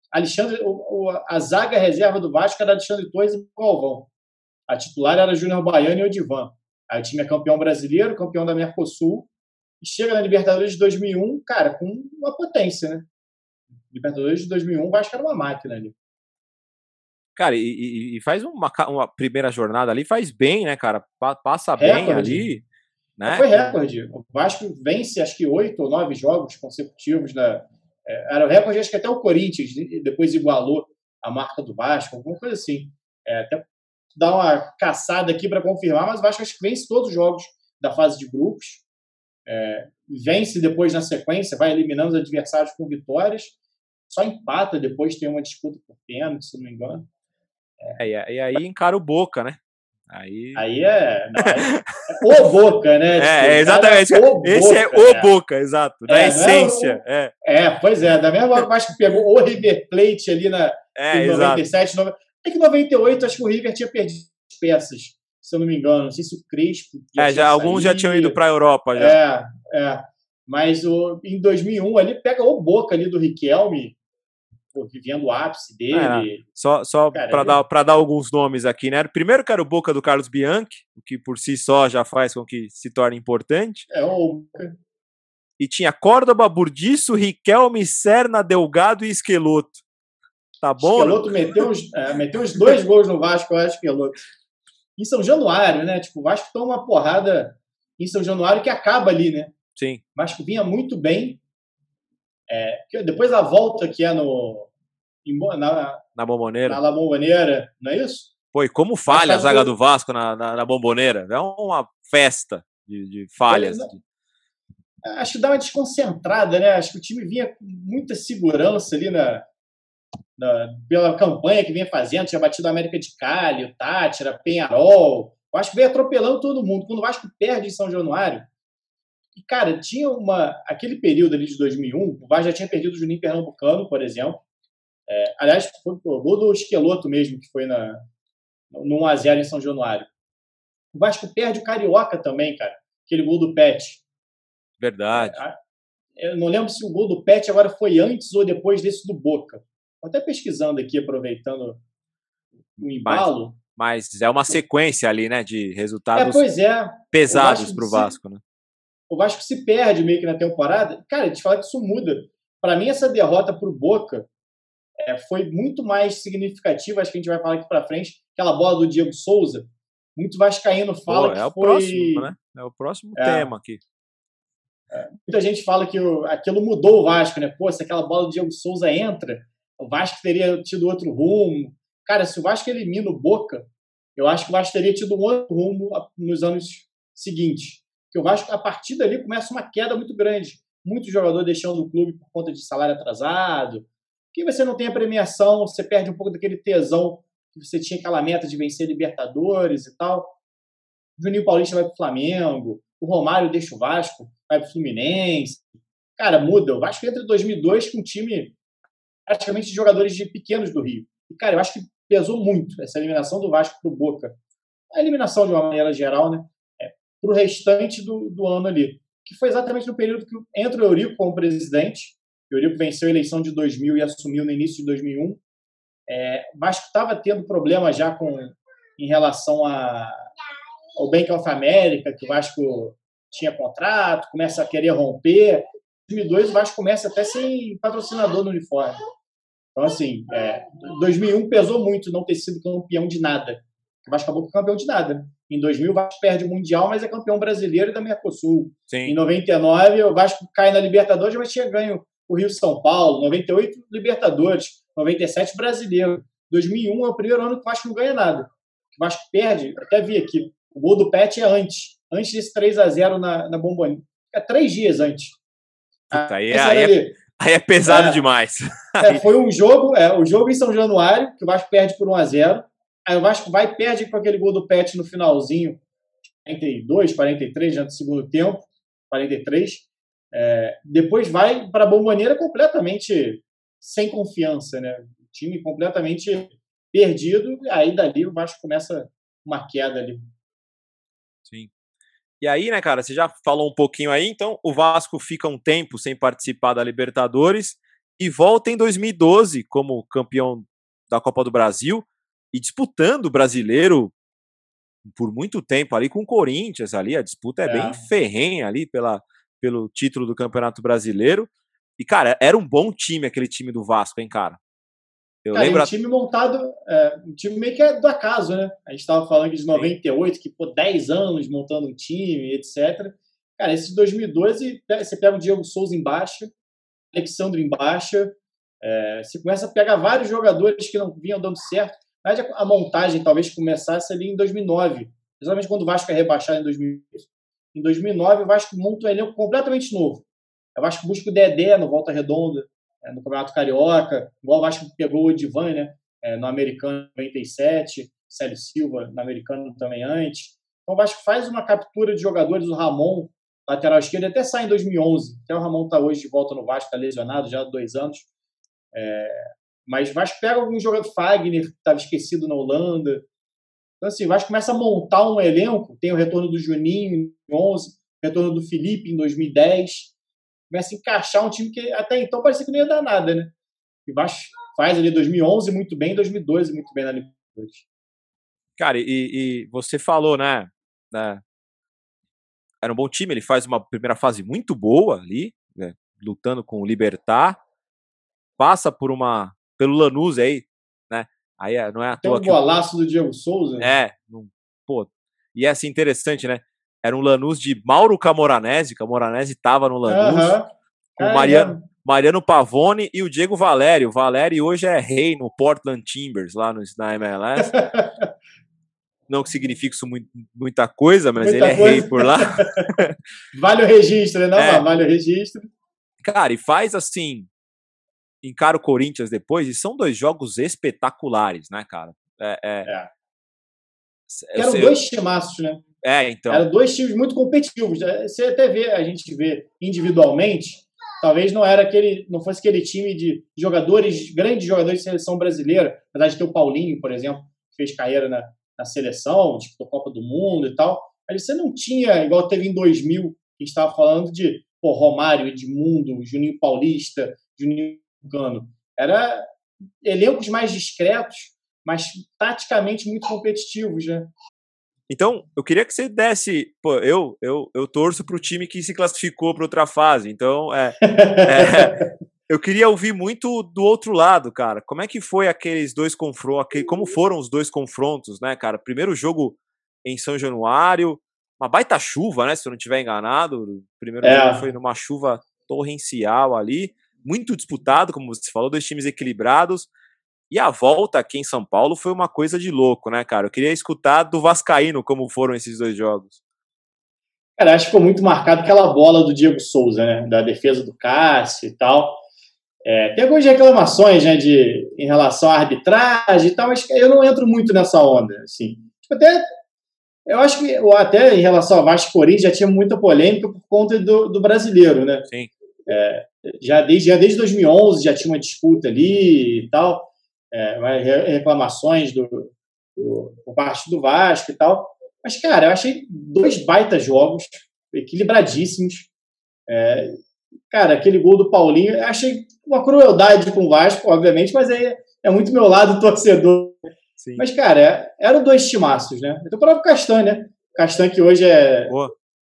[SPEAKER 4] Alexandre, o, o- a zaga reserva do Vasco era Alexandre Torres e Galvão. A titular era Júnior Baiano e Odivan. Aí o time é campeão brasileiro, campeão da Mercosul, e chega na Libertadores de 2001, cara, com uma potência, né? Libertadores de 2001, o Vasco era uma máquina ali.
[SPEAKER 1] Cara, e, e- faz uma, uma primeira jornada ali, faz bem, né, cara? Pa- Passa bem
[SPEAKER 4] Recorde.
[SPEAKER 1] ali. Né?
[SPEAKER 4] Foi recorde. O Vasco vence, acho que oito ou nove jogos consecutivos. Na, é, era o recorde, acho que até o Corinthians de- depois igualou a marca do Vasco, alguma coisa assim. É, até dar uma caçada aqui para confirmar, mas o Vasco acho que vence todos os jogos da fase de grupos. É, vence depois na sequência, vai eliminando os adversários com vitórias. Só empata, depois tem uma disputa por pênalti, se não me engano.
[SPEAKER 1] É, e aí- encara o Boca, né? Aí.
[SPEAKER 4] Aí é, não, é, é o Boca, né? Tipo,
[SPEAKER 1] É, é exatamente.
[SPEAKER 4] o
[SPEAKER 1] Esse é
[SPEAKER 4] Boca,
[SPEAKER 1] o
[SPEAKER 4] né?
[SPEAKER 1] Boca, exato. Da
[SPEAKER 4] É, é
[SPEAKER 1] essência. É,
[SPEAKER 4] É, pois é, da mesma forma que o pegou o River Plate ali na,
[SPEAKER 1] é,
[SPEAKER 4] em
[SPEAKER 1] exato.
[SPEAKER 4] 97, nove- é que em 98 acho que o River tinha perdido as peças, se eu não me engano. Não sei se o Crespo.
[SPEAKER 1] É, já, alguns já tinham ido
[SPEAKER 4] saído.
[SPEAKER 1] pra Europa. Já.
[SPEAKER 4] É, é. Mas o, em 2001 ali pega o Boca ali do Riquelme, pô, vivendo o ápice dele.
[SPEAKER 1] É. Só, só para dar, pra dar alguns nomes aqui, né? Primeiro que era o Boca do Carlos Bianchi, o que por si só já faz com que se torne importante.
[SPEAKER 4] É, o.
[SPEAKER 1] E tinha Córdoba, Burdiço, Riquelme, Serna, Delgado e Esqueloto. Tá bom? né?
[SPEAKER 4] Esqueloto meteu uns, é, meteu uns dois gols no Vasco, eu acho, Esqueloto. Em São Januário, né? Tipo, o Vasco toma uma porrada em São Januário que acaba ali, né?
[SPEAKER 1] Sim.
[SPEAKER 4] O Vasco vinha muito bem. É, que depois a volta que é no em na,
[SPEAKER 1] Na bomboneira.
[SPEAKER 4] na La Bombonera, não é isso?
[SPEAKER 1] Pô, e como falha a zaga
[SPEAKER 4] que-
[SPEAKER 1] do Vasco na, na, na bomboneira? É uma festa de, de falhas.
[SPEAKER 4] Pois acho que dá uma desconcentrada, né? Acho que o time vinha com muita segurança ali na, na- pela campanha que vinha fazendo, tinha batido a América de Cali, o Tátira, Penharol. O Vasco veio atropelando todo mundo. Quando o Vasco perde em São Januário, e, cara, tinha uma. Aquele período ali de 2001, o Vasco já tinha perdido o Juninho Pernambucano, por exemplo. É, aliás, foi o gol do Esqueloto mesmo, que foi na, no 1x0 em São Januário. O Vasco perde o Carioca também, cara. Aquele gol do Pet.
[SPEAKER 1] Verdade.
[SPEAKER 4] Eu não lembro se o gol do Pet agora foi antes ou depois desse do Boca. Tô até pesquisando aqui, aproveitando o embalo.
[SPEAKER 1] Mas é uma sequência ali, né? De
[SPEAKER 4] É,
[SPEAKER 1] resultados
[SPEAKER 4] pois é.
[SPEAKER 1] pesados
[SPEAKER 4] o Vasco
[SPEAKER 1] pro Vasco, né?
[SPEAKER 4] O Vasco se perde meio que na temporada. Cara, te falar que isso muda. Para mim, essa derrota pro Boca é, foi muito mais significativa. Acho que a gente vai falar aqui para frente. Aquela bola do Diego Souza. Muito vascaíno fala
[SPEAKER 1] Pô,
[SPEAKER 4] que
[SPEAKER 1] é o
[SPEAKER 4] foi...
[SPEAKER 1] próximo, né? É o próximo
[SPEAKER 4] É.
[SPEAKER 1] tema aqui.
[SPEAKER 4] muita gente fala que o- aquilo mudou o Vasco, né? Pô, se aquela bola do Diego Souza entra, o Vasco teria tido outro rumo. Cara, se o Vasco elimina o Boca, eu acho que o Vasco teria tido um outro rumo nos anos seguintes. Porque o Vasco, a partir dali, começa uma queda muito grande. Muito jogador deixando o clube por conta de salário atrasado. Que você não tem a premiação, você perde um pouco daquele tesão que você tinha aquela meta de vencer Libertadores e tal. O Juninho Paulista vai pro Flamengo, o Romário deixa o Vasco, vai pro Fluminense. Cara, muda. O Vasco entra em 2002 com um time praticamente de jogadores de pequenos do Rio. E, cara, eu acho que pesou muito essa eliminação do Vasco pro Boca. A eliminação, de uma maneira geral, né? É, pro restante do, do ano ali. Que foi exatamente no período que entra o Eurico como presidente. O Eurico venceu a eleição de 2000 e assumiu no início de 2001. É, o Vasco estava tendo problema já com, em relação a, ao Bank of America, que o Vasco tinha contrato, começa a querer romper. Em 2002, o Vasco começa até sem patrocinador no uniforme. Então, assim, é, 2001 pesou muito não ter sido campeão de nada. O Vasco acabou campeão de nada. Em 2000, o Vasco perde o Mundial, mas é campeão brasileiro e da Mercosul.
[SPEAKER 1] Sim.
[SPEAKER 4] Em 99, o Vasco cai na Libertadores, mas tinha ganho o Rio São Paulo. 98, Libertadores. 97, Brasileiro. 2001 é o primeiro ano que o Vasco não ganha nada. O Vasco perde, até vi aqui, o gol do Pet é antes. Antes desse 3 a 0 na, na. É três dias antes.
[SPEAKER 1] Puta, aí,
[SPEAKER 4] Esse
[SPEAKER 1] aí, é,
[SPEAKER 4] ali.
[SPEAKER 1] aí é pesado
[SPEAKER 4] É.
[SPEAKER 1] demais.
[SPEAKER 4] É, foi um jogo, é, o jogo em São Januário, que o Vasco perde por 1 a 0 Aí o Vasco vai e perde com aquele gol do Pet no finalzinho, 42, 43, já do segundo tempo, 43. É, depois vai para a Bomboneira completamente sem confiança, né? O time completamente perdido, aí dali o Vasco começa uma queda ali.
[SPEAKER 1] Sim. E aí, né, cara, você já falou um pouquinho aí, então o Vasco fica um tempo sem participar da Libertadores e volta em 2012 como campeão da Copa do Brasil e disputando o brasileiro por muito tempo ali com o Corinthians ali, a disputa é,
[SPEAKER 4] É.
[SPEAKER 1] bem ferrenha ali pela, pelo título do Campeonato Brasileiro. E, cara, era um bom time aquele time do Vasco, hein, cara? Eu
[SPEAKER 4] Cara,
[SPEAKER 1] lembro.
[SPEAKER 4] um time montado, é, um time meio que é do acaso, né? A gente estava falando de 98, que pô, 10 anos montando um time, etc. Cara, esse de 2012, pe- você pega o Diego Souza em baixa, Alexandre em baixa, é, você começa a pegar vários jogadores que não vinham dando certo. Na verdade, a montagem talvez começasse ali em 2009, exatamente quando o Vasco é rebaixado em 2008. Em 2009, o Vasco monta um elenco completamente novo. O Vasco busca o Dedé no Volta Redonda, é, no Campeonato Carioca, igual o Vasco pegou o Edivan, né? é, no Americano 97, Célio Silva no Americano também antes. Então o Vasco faz uma captura de jogadores, o Ramon, lateral esquerdo, até sai em 2011. Até o Ramon está hoje de volta no Vasco, está lesionado já há dois anos. É, mas Vasco pega algum jogador, Fagner, que estava esquecido na Holanda. Então, assim, o Vasco começa a montar um elenco. Tem o retorno do Juninho em 2011, o retorno do Felipe em 2010. Começa a encaixar um time que até então parecia que não ia dar nada, né? E o Vasco faz ali 2011 muito bem, 2012 muito bem na Libertadores.
[SPEAKER 1] Cara, e, e você falou, né, né? Era um bom time, ele faz uma primeira fase muito boa ali, né, lutando com o Libertar. Passa por uma. Pelo Lanús aí, né? Aí é- não é à
[SPEAKER 4] Tem
[SPEAKER 1] toa
[SPEAKER 4] um
[SPEAKER 1] que. o-
[SPEAKER 4] golaço do Diego Souza.
[SPEAKER 1] É, não- pô. E é assim interessante, né? Era um Lanús de Mauro Camoranesi, Camoranesi tava no Lanús, com
[SPEAKER 4] É,
[SPEAKER 1] o Mariano,
[SPEAKER 4] mesmo.
[SPEAKER 1] Mariano Pavone e o Diego Valério. O Valério hoje é rei no Portland Timbers, lá no, na MLS. não que signifique isso muito, muita coisa, mas
[SPEAKER 4] Muita
[SPEAKER 1] ele é
[SPEAKER 4] coisa.
[SPEAKER 1] rei por lá.
[SPEAKER 4] Vale o registro, né? Não,
[SPEAKER 1] É.
[SPEAKER 4] vale o registro.
[SPEAKER 1] Cara, e faz assim. Encara o Corinthians depois, e são dois jogos espetaculares, né, cara? É, é,
[SPEAKER 4] É. Eram dois timaços, né?
[SPEAKER 1] é, então.
[SPEAKER 4] Eram dois times muito competitivos. né? Você até vê, a gente vê individualmente, talvez não era aquele, não fosse aquele time de jogadores, grandes jogadores de seleção brasileira, apesar de ter o Paulinho, por exemplo, que fez carreira na, na seleção, disputou Copa do Mundo e tal. Mas você não tinha, igual teve em 2000, que a gente estava falando de pô, Romário, Edmundo, Juninho Paulista, Juninho Cano. Era elencos mais discretos, mas taticamente muito competitivos, né?
[SPEAKER 1] Então, eu queria que você desse. Pô, eu, eu, eu torço pro time que se classificou para outra fase. Então, é, é, eu queria ouvir muito do outro lado, cara. Como é que foi aqueles dois confrontos? Como foram os dois confrontos, né, cara? Primeiro jogo em São Januário, uma baita chuva, né? Se eu não estiver enganado. O primeiro
[SPEAKER 4] É.
[SPEAKER 1] jogo foi numa chuva torrencial ali, muito disputado, como você falou, dois times equilibrados. E a volta aqui em São Paulo foi uma coisa de louco, né, cara? Eu queria escutar do Vascaíno como foram esses dois jogos.
[SPEAKER 4] Cara, acho que ficou muito marcado aquela bola do Diego Souza, né? Da defesa do Cássio e tal. É, tem algumas reclamações, né, de, em relação à arbitragem e tal, mas eu não entro muito nessa onda, assim. Tipo, até, eu acho que ou até em relação ao Vasco Corinthians já tinha muita polêmica por conta do, do brasileiro, né?
[SPEAKER 1] Sim.
[SPEAKER 4] É, já, desde, já desde 2011 já tinha uma disputa ali e tal, é, reclamações do, do, por parte do Vasco e tal. Mas, cara, eu achei dois baitas jogos, equilibradíssimos. É, cara, aquele gol do Paulinho, eu achei uma crueldade com o Vasco, obviamente, mas aí é muito meu lado torcedor.
[SPEAKER 1] Sim.
[SPEAKER 4] Mas, cara, eram dois timaços, né? Então, o próprio Castan, né? Castan, que hoje é,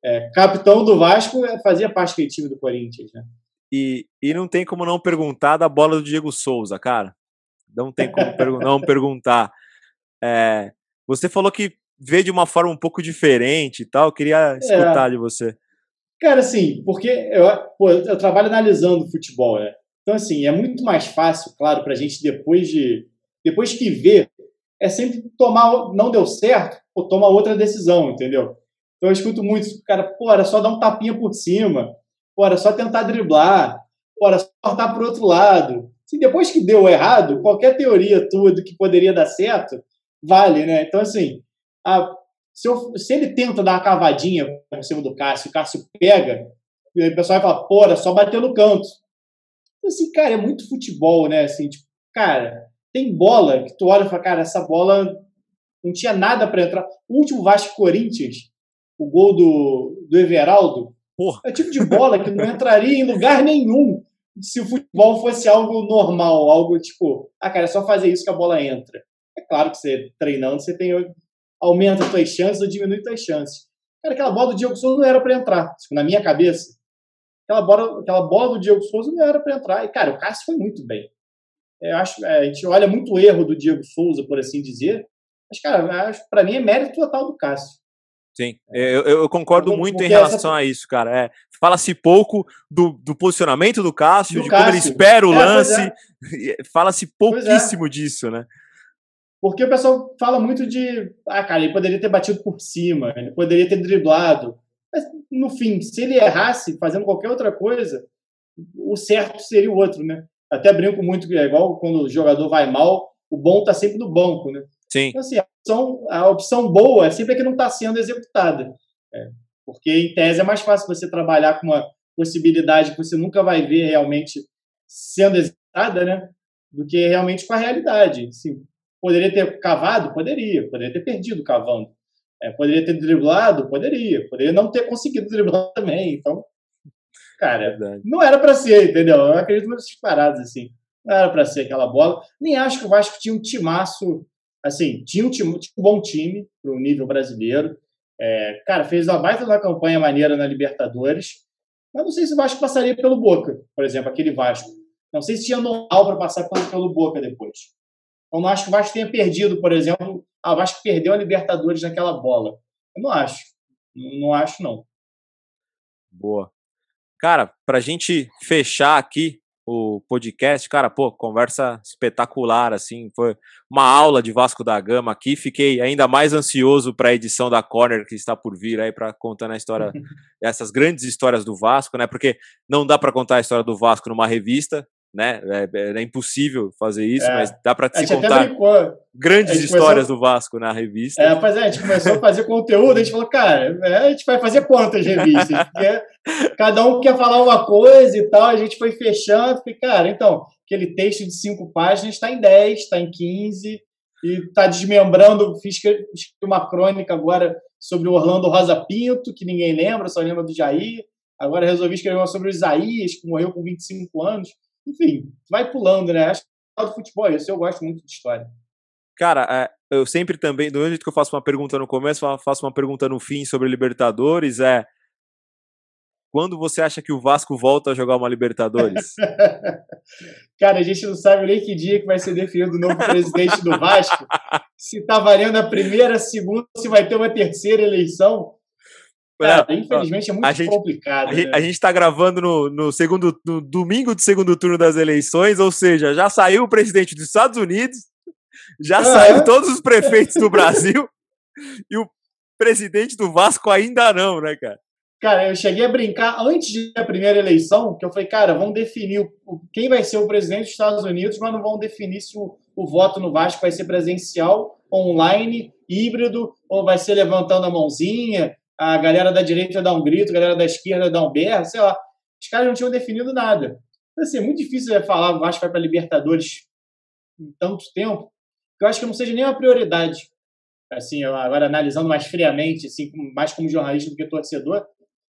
[SPEAKER 4] é capitão do Vasco, fazia parte daquele time do Corinthians, né?
[SPEAKER 1] E, e não tem como não perguntar da bola do Diego Souza, cara. Não tem como pergu- não perguntar. É, você falou que vê de uma forma um pouco diferente e tal. Eu queria escutar de você.
[SPEAKER 4] Cara, assim, porque eu, pô, eu trabalho analisando futebol, né? Então, assim, é muito mais fácil, claro, pra gente depois de. Depois que vê, é sempre tomar. Não deu certo, ou toma outra decisão, entendeu? Então eu escuto muito, cara, pô, era só dar um tapinha por cima, pô, era só tentar driblar, era só cortar pro outro lado. Se depois que deu errado, qualquer teoria tua do que poderia dar certo, vale, né? Então, assim, a, se, eu- se ele tenta dar uma cavadinha por cima do Cássio, o Cássio pega, e aí o pessoal vai falar, pô, era só bater no canto. Então, assim, cara, é muito futebol, né? Assim, tipo, cara, tem bola que tu olha e fala, cara, essa bola não tinha nada para entrar. O último Vasco Corinthians, o gol do, do Everaldo,
[SPEAKER 1] Porra.
[SPEAKER 4] é o tipo de bola que não entraria em lugar nenhum se o futebol fosse algo normal, algo tipo, ah, cara, é só fazer isso que a bola entra. É claro que você treinando, você tem aumenta as tuas chances ou diminui as tuas chances. Cara, aquela bola do Diego Souza não era para entrar, tipo, na minha cabeça. Aquela bola, aquela bola do Diego Souza não era para entrar. E, cara, o Cássio foi muito bem. Eu acho, é, a gente olha muito o erro do Diego Souza, por assim dizer. Mas, cara, para mim é mérito total do Cássio.
[SPEAKER 1] Sim, eu, eu- eu concordo
[SPEAKER 4] Porque
[SPEAKER 1] muito em
[SPEAKER 4] essa-
[SPEAKER 1] relação a isso, cara. É, Fala-se pouco do, do posicionamento do Cássio,
[SPEAKER 4] Do
[SPEAKER 1] de como ele
[SPEAKER 4] Cássio.
[SPEAKER 1] espera o
[SPEAKER 4] É,
[SPEAKER 1] lance. Fala-se pouquíssimo disso, né?
[SPEAKER 4] Porque o pessoal fala muito de, ah, cara, ele poderia ter batido por cima, ele poderia ter driblado. Mas, no fim, se ele errasse fazendo qualquer outra coisa, o certo seria o outro, né? Até brinco muito que é igual quando o jogador vai mal, o bom tá sempre no banco, né?
[SPEAKER 1] Sim,
[SPEAKER 4] Então, assim, opção, a opção boa é sempre a que não está sendo executada. É, porque, em tese, é mais fácil você trabalhar com uma possibilidade que você nunca vai ver realmente sendo executada, né? Do que realmente com a realidade. Assim, poderia ter cavado? Poderia. Poderia ter perdido cavando. É, poderia ter driblado? Poderia. Poderia não ter conseguido driblar também. Então, cara,
[SPEAKER 1] verdade.
[SPEAKER 4] não era para ser, entendeu? Eu acredito nessas paradas, assim. Não era para ser aquela bola. Nem acho que o Vasco tinha um timaço. Assim, tinha um, time, tinha um bom time pro nível brasileiro. É, cara, fez uma baita uma campanha maneira na Libertadores. Mas não sei se o Vasco passaria pelo Boca, por exemplo, aquele Vasco. Não sei se tinha know-how para passar pelo, Boca depois. Eu não acho que o Vasco tenha perdido, por exemplo. Ah, o Vasco perdeu a Libertadores naquela bola. Eu não acho. Não, acho, não.
[SPEAKER 1] Boa. Cara, pra gente fechar aqui o podcast, cara, pô, conversa espetacular, assim, foi uma aula de Vasco da Gama aqui. Fiquei ainda mais ansioso para a edição da Corner que está por vir aí para contar a história, essas grandes histórias do Vasco, né? Porque não dá para contar a história do Vasco numa revista, né? É, é impossível fazer isso, é. mas dá para se contar grandes histórias começou... do Vasco na revista.
[SPEAKER 4] É, pois é, a gente começou a fazer conteúdo, a gente falou, cara, é, a gente vai fazer quantas revistas? Porque cada um quer falar uma coisa e tal, a gente foi fechando, e cara, então, aquele texto de cinco páginas está em 10, está em 15, e está desmembrando, fiz uma crônica agora sobre o Orlando Rosa Pinto, que ninguém lembra, só lembra do Jair. Agora resolvi escrever uma sobre o Isaías, que morreu com 25 anos enfim, vai pulando, né? Acho que do futebol é isso, eu gosto muito de história.
[SPEAKER 1] Cara, é, eu sempre também, do mesmo jeito que eu faço uma pergunta no começo, faço uma pergunta no fim sobre Libertadores, é quando você acha que o Vasco volta a jogar uma Libertadores?
[SPEAKER 4] Cara, a gente não sabe nem que dia que vai ser definido o novo presidente do Vasco. Se tá valendo a primeira, a segunda, se vai ter uma terceira eleição. Cara, infelizmente é muito
[SPEAKER 1] a gente,
[SPEAKER 4] complicado.
[SPEAKER 1] A, né? a gente está gravando no, no segundo no domingo do segundo turno das eleições, ou seja, já saiu o presidente dos Estados Unidos, já saiu todos os prefeitos do Brasil e o presidente do Vasco ainda não, né, cara?
[SPEAKER 4] Cara, eu cheguei a brincar antes da primeira eleição, que eu falei, cara, vamos definir o, quem vai ser o presidente dos Estados Unidos, mas não vão definir se o, o voto no Vasco vai ser presencial, online, híbrido, ou vai ser levantando a mãozinha, a galera da direita dá um grito, a galera da esquerda dá um berro, sei lá. Os caras não tinham definido nada. Então, assim, é muito difícil falar o Vasco vai para Libertadores em tanto tempo, que eu acho que não seja nem uma prioridade. Assim, agora analisando mais friamente, assim, mais como jornalista do que torcedor,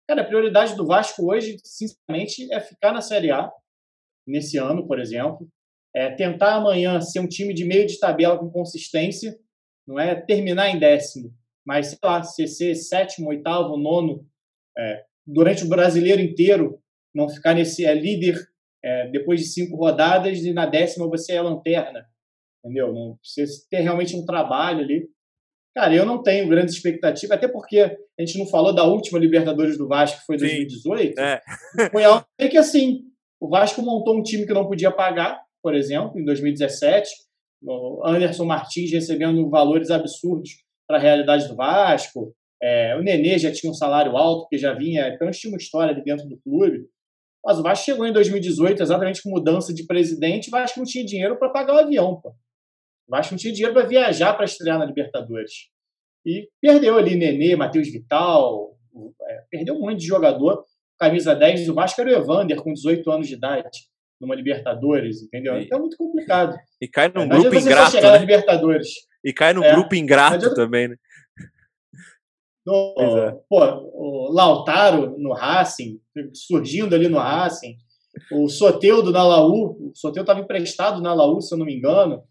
[SPEAKER 4] cara, a prioridade do Vasco hoje, sinceramente, é ficar na Série A, nesse ano, por exemplo, é tentar amanhã ser um time de meio de tabela com consistência, não é terminar em décimo, mas sei lá, ser sétimo, oitavo, nono, é, durante o brasileiro inteiro, não ficar nesse é, líder é, depois de cinco rodadas e na décima você é lanterna, entendeu? Não, você ter realmente um trabalho ali. Cara, eu não tenho grandes expectativas, até porque a gente não falou da última Libertadores do Vasco, que foi 2018. É. Foi algo que, assim, o Vasco montou um time que não podia pagar, por exemplo, em 2017. O Anderson Martins recebendo valores absurdos para a realidade do Vasco. É, o Nenê já tinha um salário alto, porque já vinha, então tinha uma história ali dentro do clube. Mas o Vasco chegou em 2018, exatamente com mudança de presidente, o Vasco não tinha dinheiro para pagar o avião. Pô. O Vasco não tinha dinheiro para viajar para estrear na Libertadores. E perdeu ali Nenê, Matheus Vital, é, perdeu um monte de jogador. Camisa 10 do Vasco era o Evander, com 18 anos de idade, numa Libertadores, entendeu? Então é muito complicado.
[SPEAKER 1] E cai num é, grupo ingrato.
[SPEAKER 4] Chegar né? na Libertadores.
[SPEAKER 1] E cai num é, grupo ingrato também, né?
[SPEAKER 4] No, é. pô, o Lautaro no Racing, surgindo ali no Racing. O Soteudo na Laú, o Soteudo estava emprestado na Laú, se eu não me engano.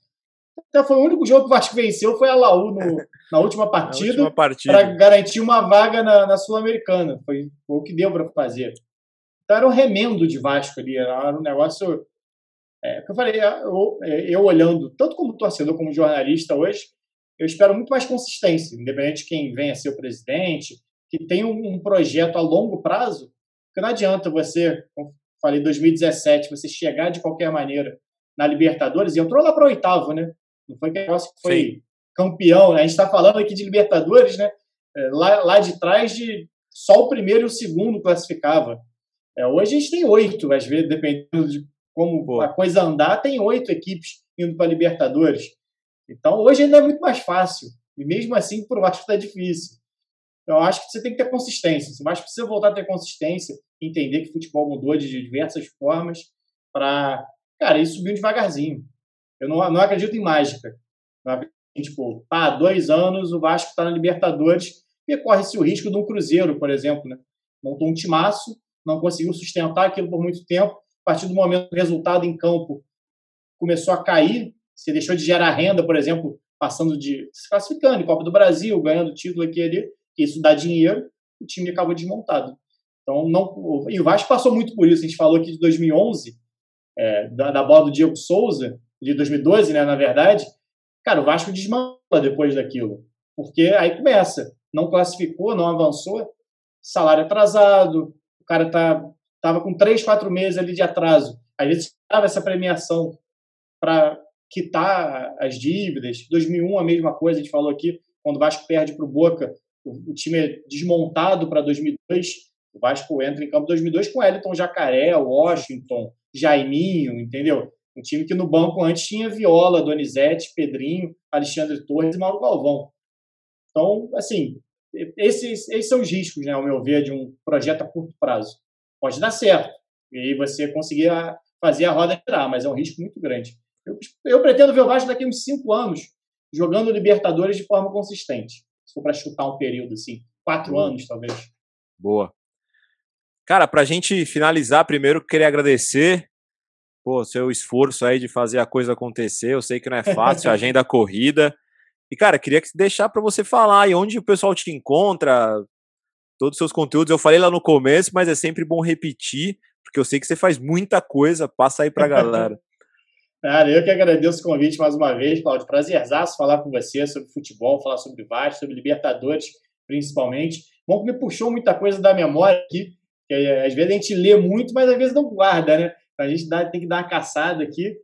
[SPEAKER 4] Até foi o único jogo que o Vasco venceu, foi a Laú no, na última partida, partida. para garantir uma vaga na, na Sul-Americana. Foi, foi, o que deu para fazer. Então era um remendo de Vasco ali, era um negócio é, eu falei, é, eu, é, eu, olhando, tanto como torcedor como jornalista hoje, eu espero muito mais consistência, independente de quem venha ser o presidente, que tenha um, um projeto a longo prazo, porque não adianta você, como falei, 2017, você chegar de qualquer maneira na Libertadores e entrou lá para oitavo, né? Não foi que negócio que foi Sim. campeão, né? A gente está falando aqui de Libertadores, né? É, lá, lá de trás, de só o primeiro e o segundo classificava. É, hoje a gente tem oito, às vezes, dependendo de como Pô. a coisa andar, tem oito equipes indo para a Libertadores. Então, hoje ainda é muito mais fácil. E mesmo assim, por Vasco está difícil. Então, eu acho que você tem que ter consistência. Você mais precisa voltar a ter consistência, entender que o futebol mudou de diversas formas para, cara, ir subindo devagarzinho. Eu não, não acredito em mágica. Não tipo, pá, dois anos o Vasco está na Libertadores e corre-se o risco de um Cruzeiro, por exemplo, né? Montou um timaço, não conseguiu sustentar aquilo por muito tempo, a partir do momento que o resultado em campo começou a cair, você deixou de gerar renda, por exemplo, passando de se classificando em Copa do Brasil, ganhando título aqui e ali, isso dá dinheiro, o time acabou desmontado. Então, não, e o Vasco passou muito por isso. A gente falou aqui de 2011, é, da, da bola do Diego Souza, de 2012, né, na verdade. Cara, o Vasco desmantela depois daquilo. Porque aí começa. Não classificou, não avançou, salário atrasado, o cara tá estava com três, quatro meses ali de atraso às vezes dava essa premiação para quitar as dívidas. 2001 a mesma coisa, a gente falou aqui, quando o Vasco perde para o Boca, o time é desmontado para 2002. O Vasco entra em campo em 2002 com Elton Jacaré, Washington, Jaiminho, entendeu? Um time que no banco antes tinha Viola, Donizete, Pedrinho, Alexandre Torres e Mauro Galvão. Então, assim, esses, esses são os riscos, né, ao meu ver, de um projeto a curto prazo. Pode dar certo, e aí você conseguir fazer a roda girar, mas é um risco muito grande. Eu, eu pretendo ver o Vasco daqui a uns cinco anos jogando Libertadores de forma consistente. Se for para chutar um período assim, quatro Boa. anos talvez.
[SPEAKER 1] Boa. Cara, para a gente finalizar, primeiro queria agradecer pô, seu esforço aí de fazer a coisa acontecer. Eu sei que não é fácil, agenda corrida. E, cara, queria deixar para você falar aí onde o pessoal te encontra, todos os seus conteúdos. Eu falei lá no começo, mas é sempre bom repetir, porque eu sei que você faz muita coisa. Passa aí pra galera.
[SPEAKER 4] Cara, eu que agradeço o convite mais uma vez, Claudio. Prazerzaço falar com você sobre futebol, falar sobre Vasco, sobre Libertadores, principalmente. Bom que me puxou muita coisa da memória aqui, que às vezes a gente lê muito, mas às vezes não guarda, né? A gente dá, tem que dar uma caçada aqui.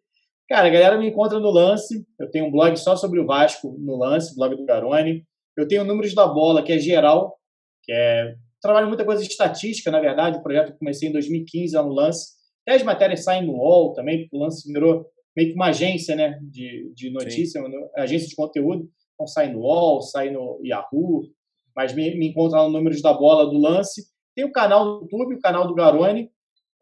[SPEAKER 4] Cara, a galera me encontra no Lance. Eu tenho um blog só sobre o Vasco no Lance, blog do Garoni. Eu tenho Números da Bola, que é geral, que é. Trabalho muita coisa de estatística, na verdade. O projeto que comecei em 2015 lá no Lance. Até as matérias saem no UOL também, porque o Lance virou meio que uma agência né, de, de notícia, uma agência de conteúdo. Então sai no UOL, sai no Yahoo, mas me, me encontra lá no Números da Bola do Lance. Tem o canal do YouTube, o canal do Garoni.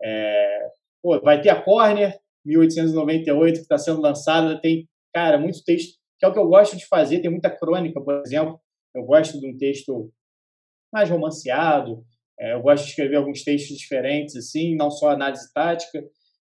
[SPEAKER 4] É, pô, vai ter a Corner 1898 que está sendo lançada. Tem, cara, muito texto, que é o que eu gosto de fazer. Tem muita crônica, por exemplo. Eu gosto de um texto mais romanceado. É, eu gosto de escrever alguns textos diferentes, assim, não só análise tática,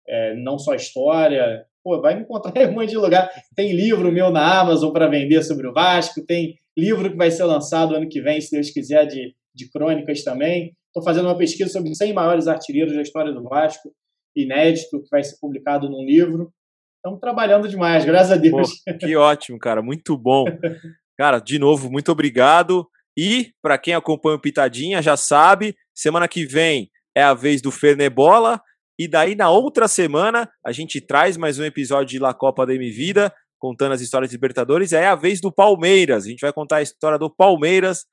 [SPEAKER 4] é, não só história pô, vai me encontrar em um monte de lugar. Tem livro meu na Amazon para vender sobre o Vasco, tem livro que vai ser lançado ano que vem, se Deus quiser, de, de crônicas também. Estou fazendo uma pesquisa sobre 100 maiores artilheiros da história do Vasco, inédito, que vai ser publicado num livro. Estamos trabalhando demais, graças a Deus.
[SPEAKER 1] Pô, que ótimo, cara, muito bom. Cara, de novo, muito obrigado. E, para quem acompanha o Pitadinha, já sabe, semana que vem é a vez do Fernebola. E daí, na outra semana, a gente traz mais um episódio de La Copa da M Vida, contando as histórias de Libertadores. É a vez do Palmeiras. A gente vai contar a história do Palmeiras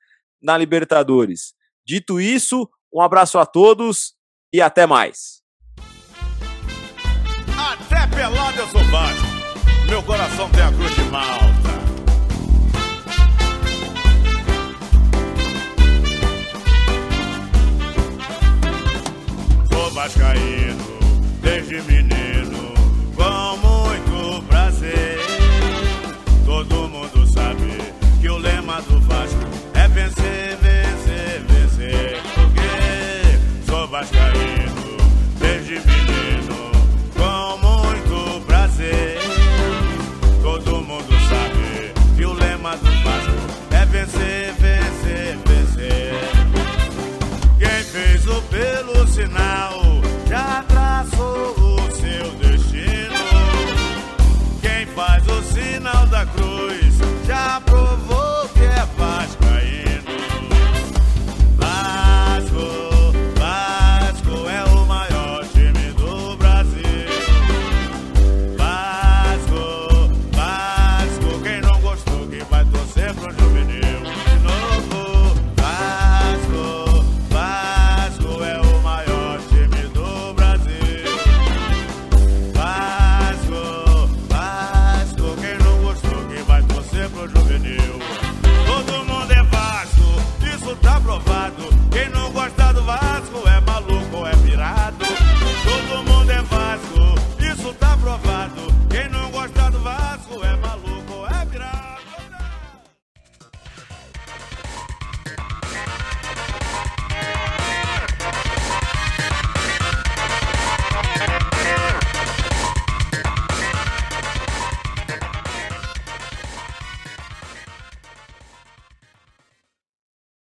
[SPEAKER 1] na Libertadores. Dito isso, um abraço a todos e até mais.
[SPEAKER 11] Até pelado eu sou baixo. Meu coração tem a cruz de malta. Vascaíno desde menino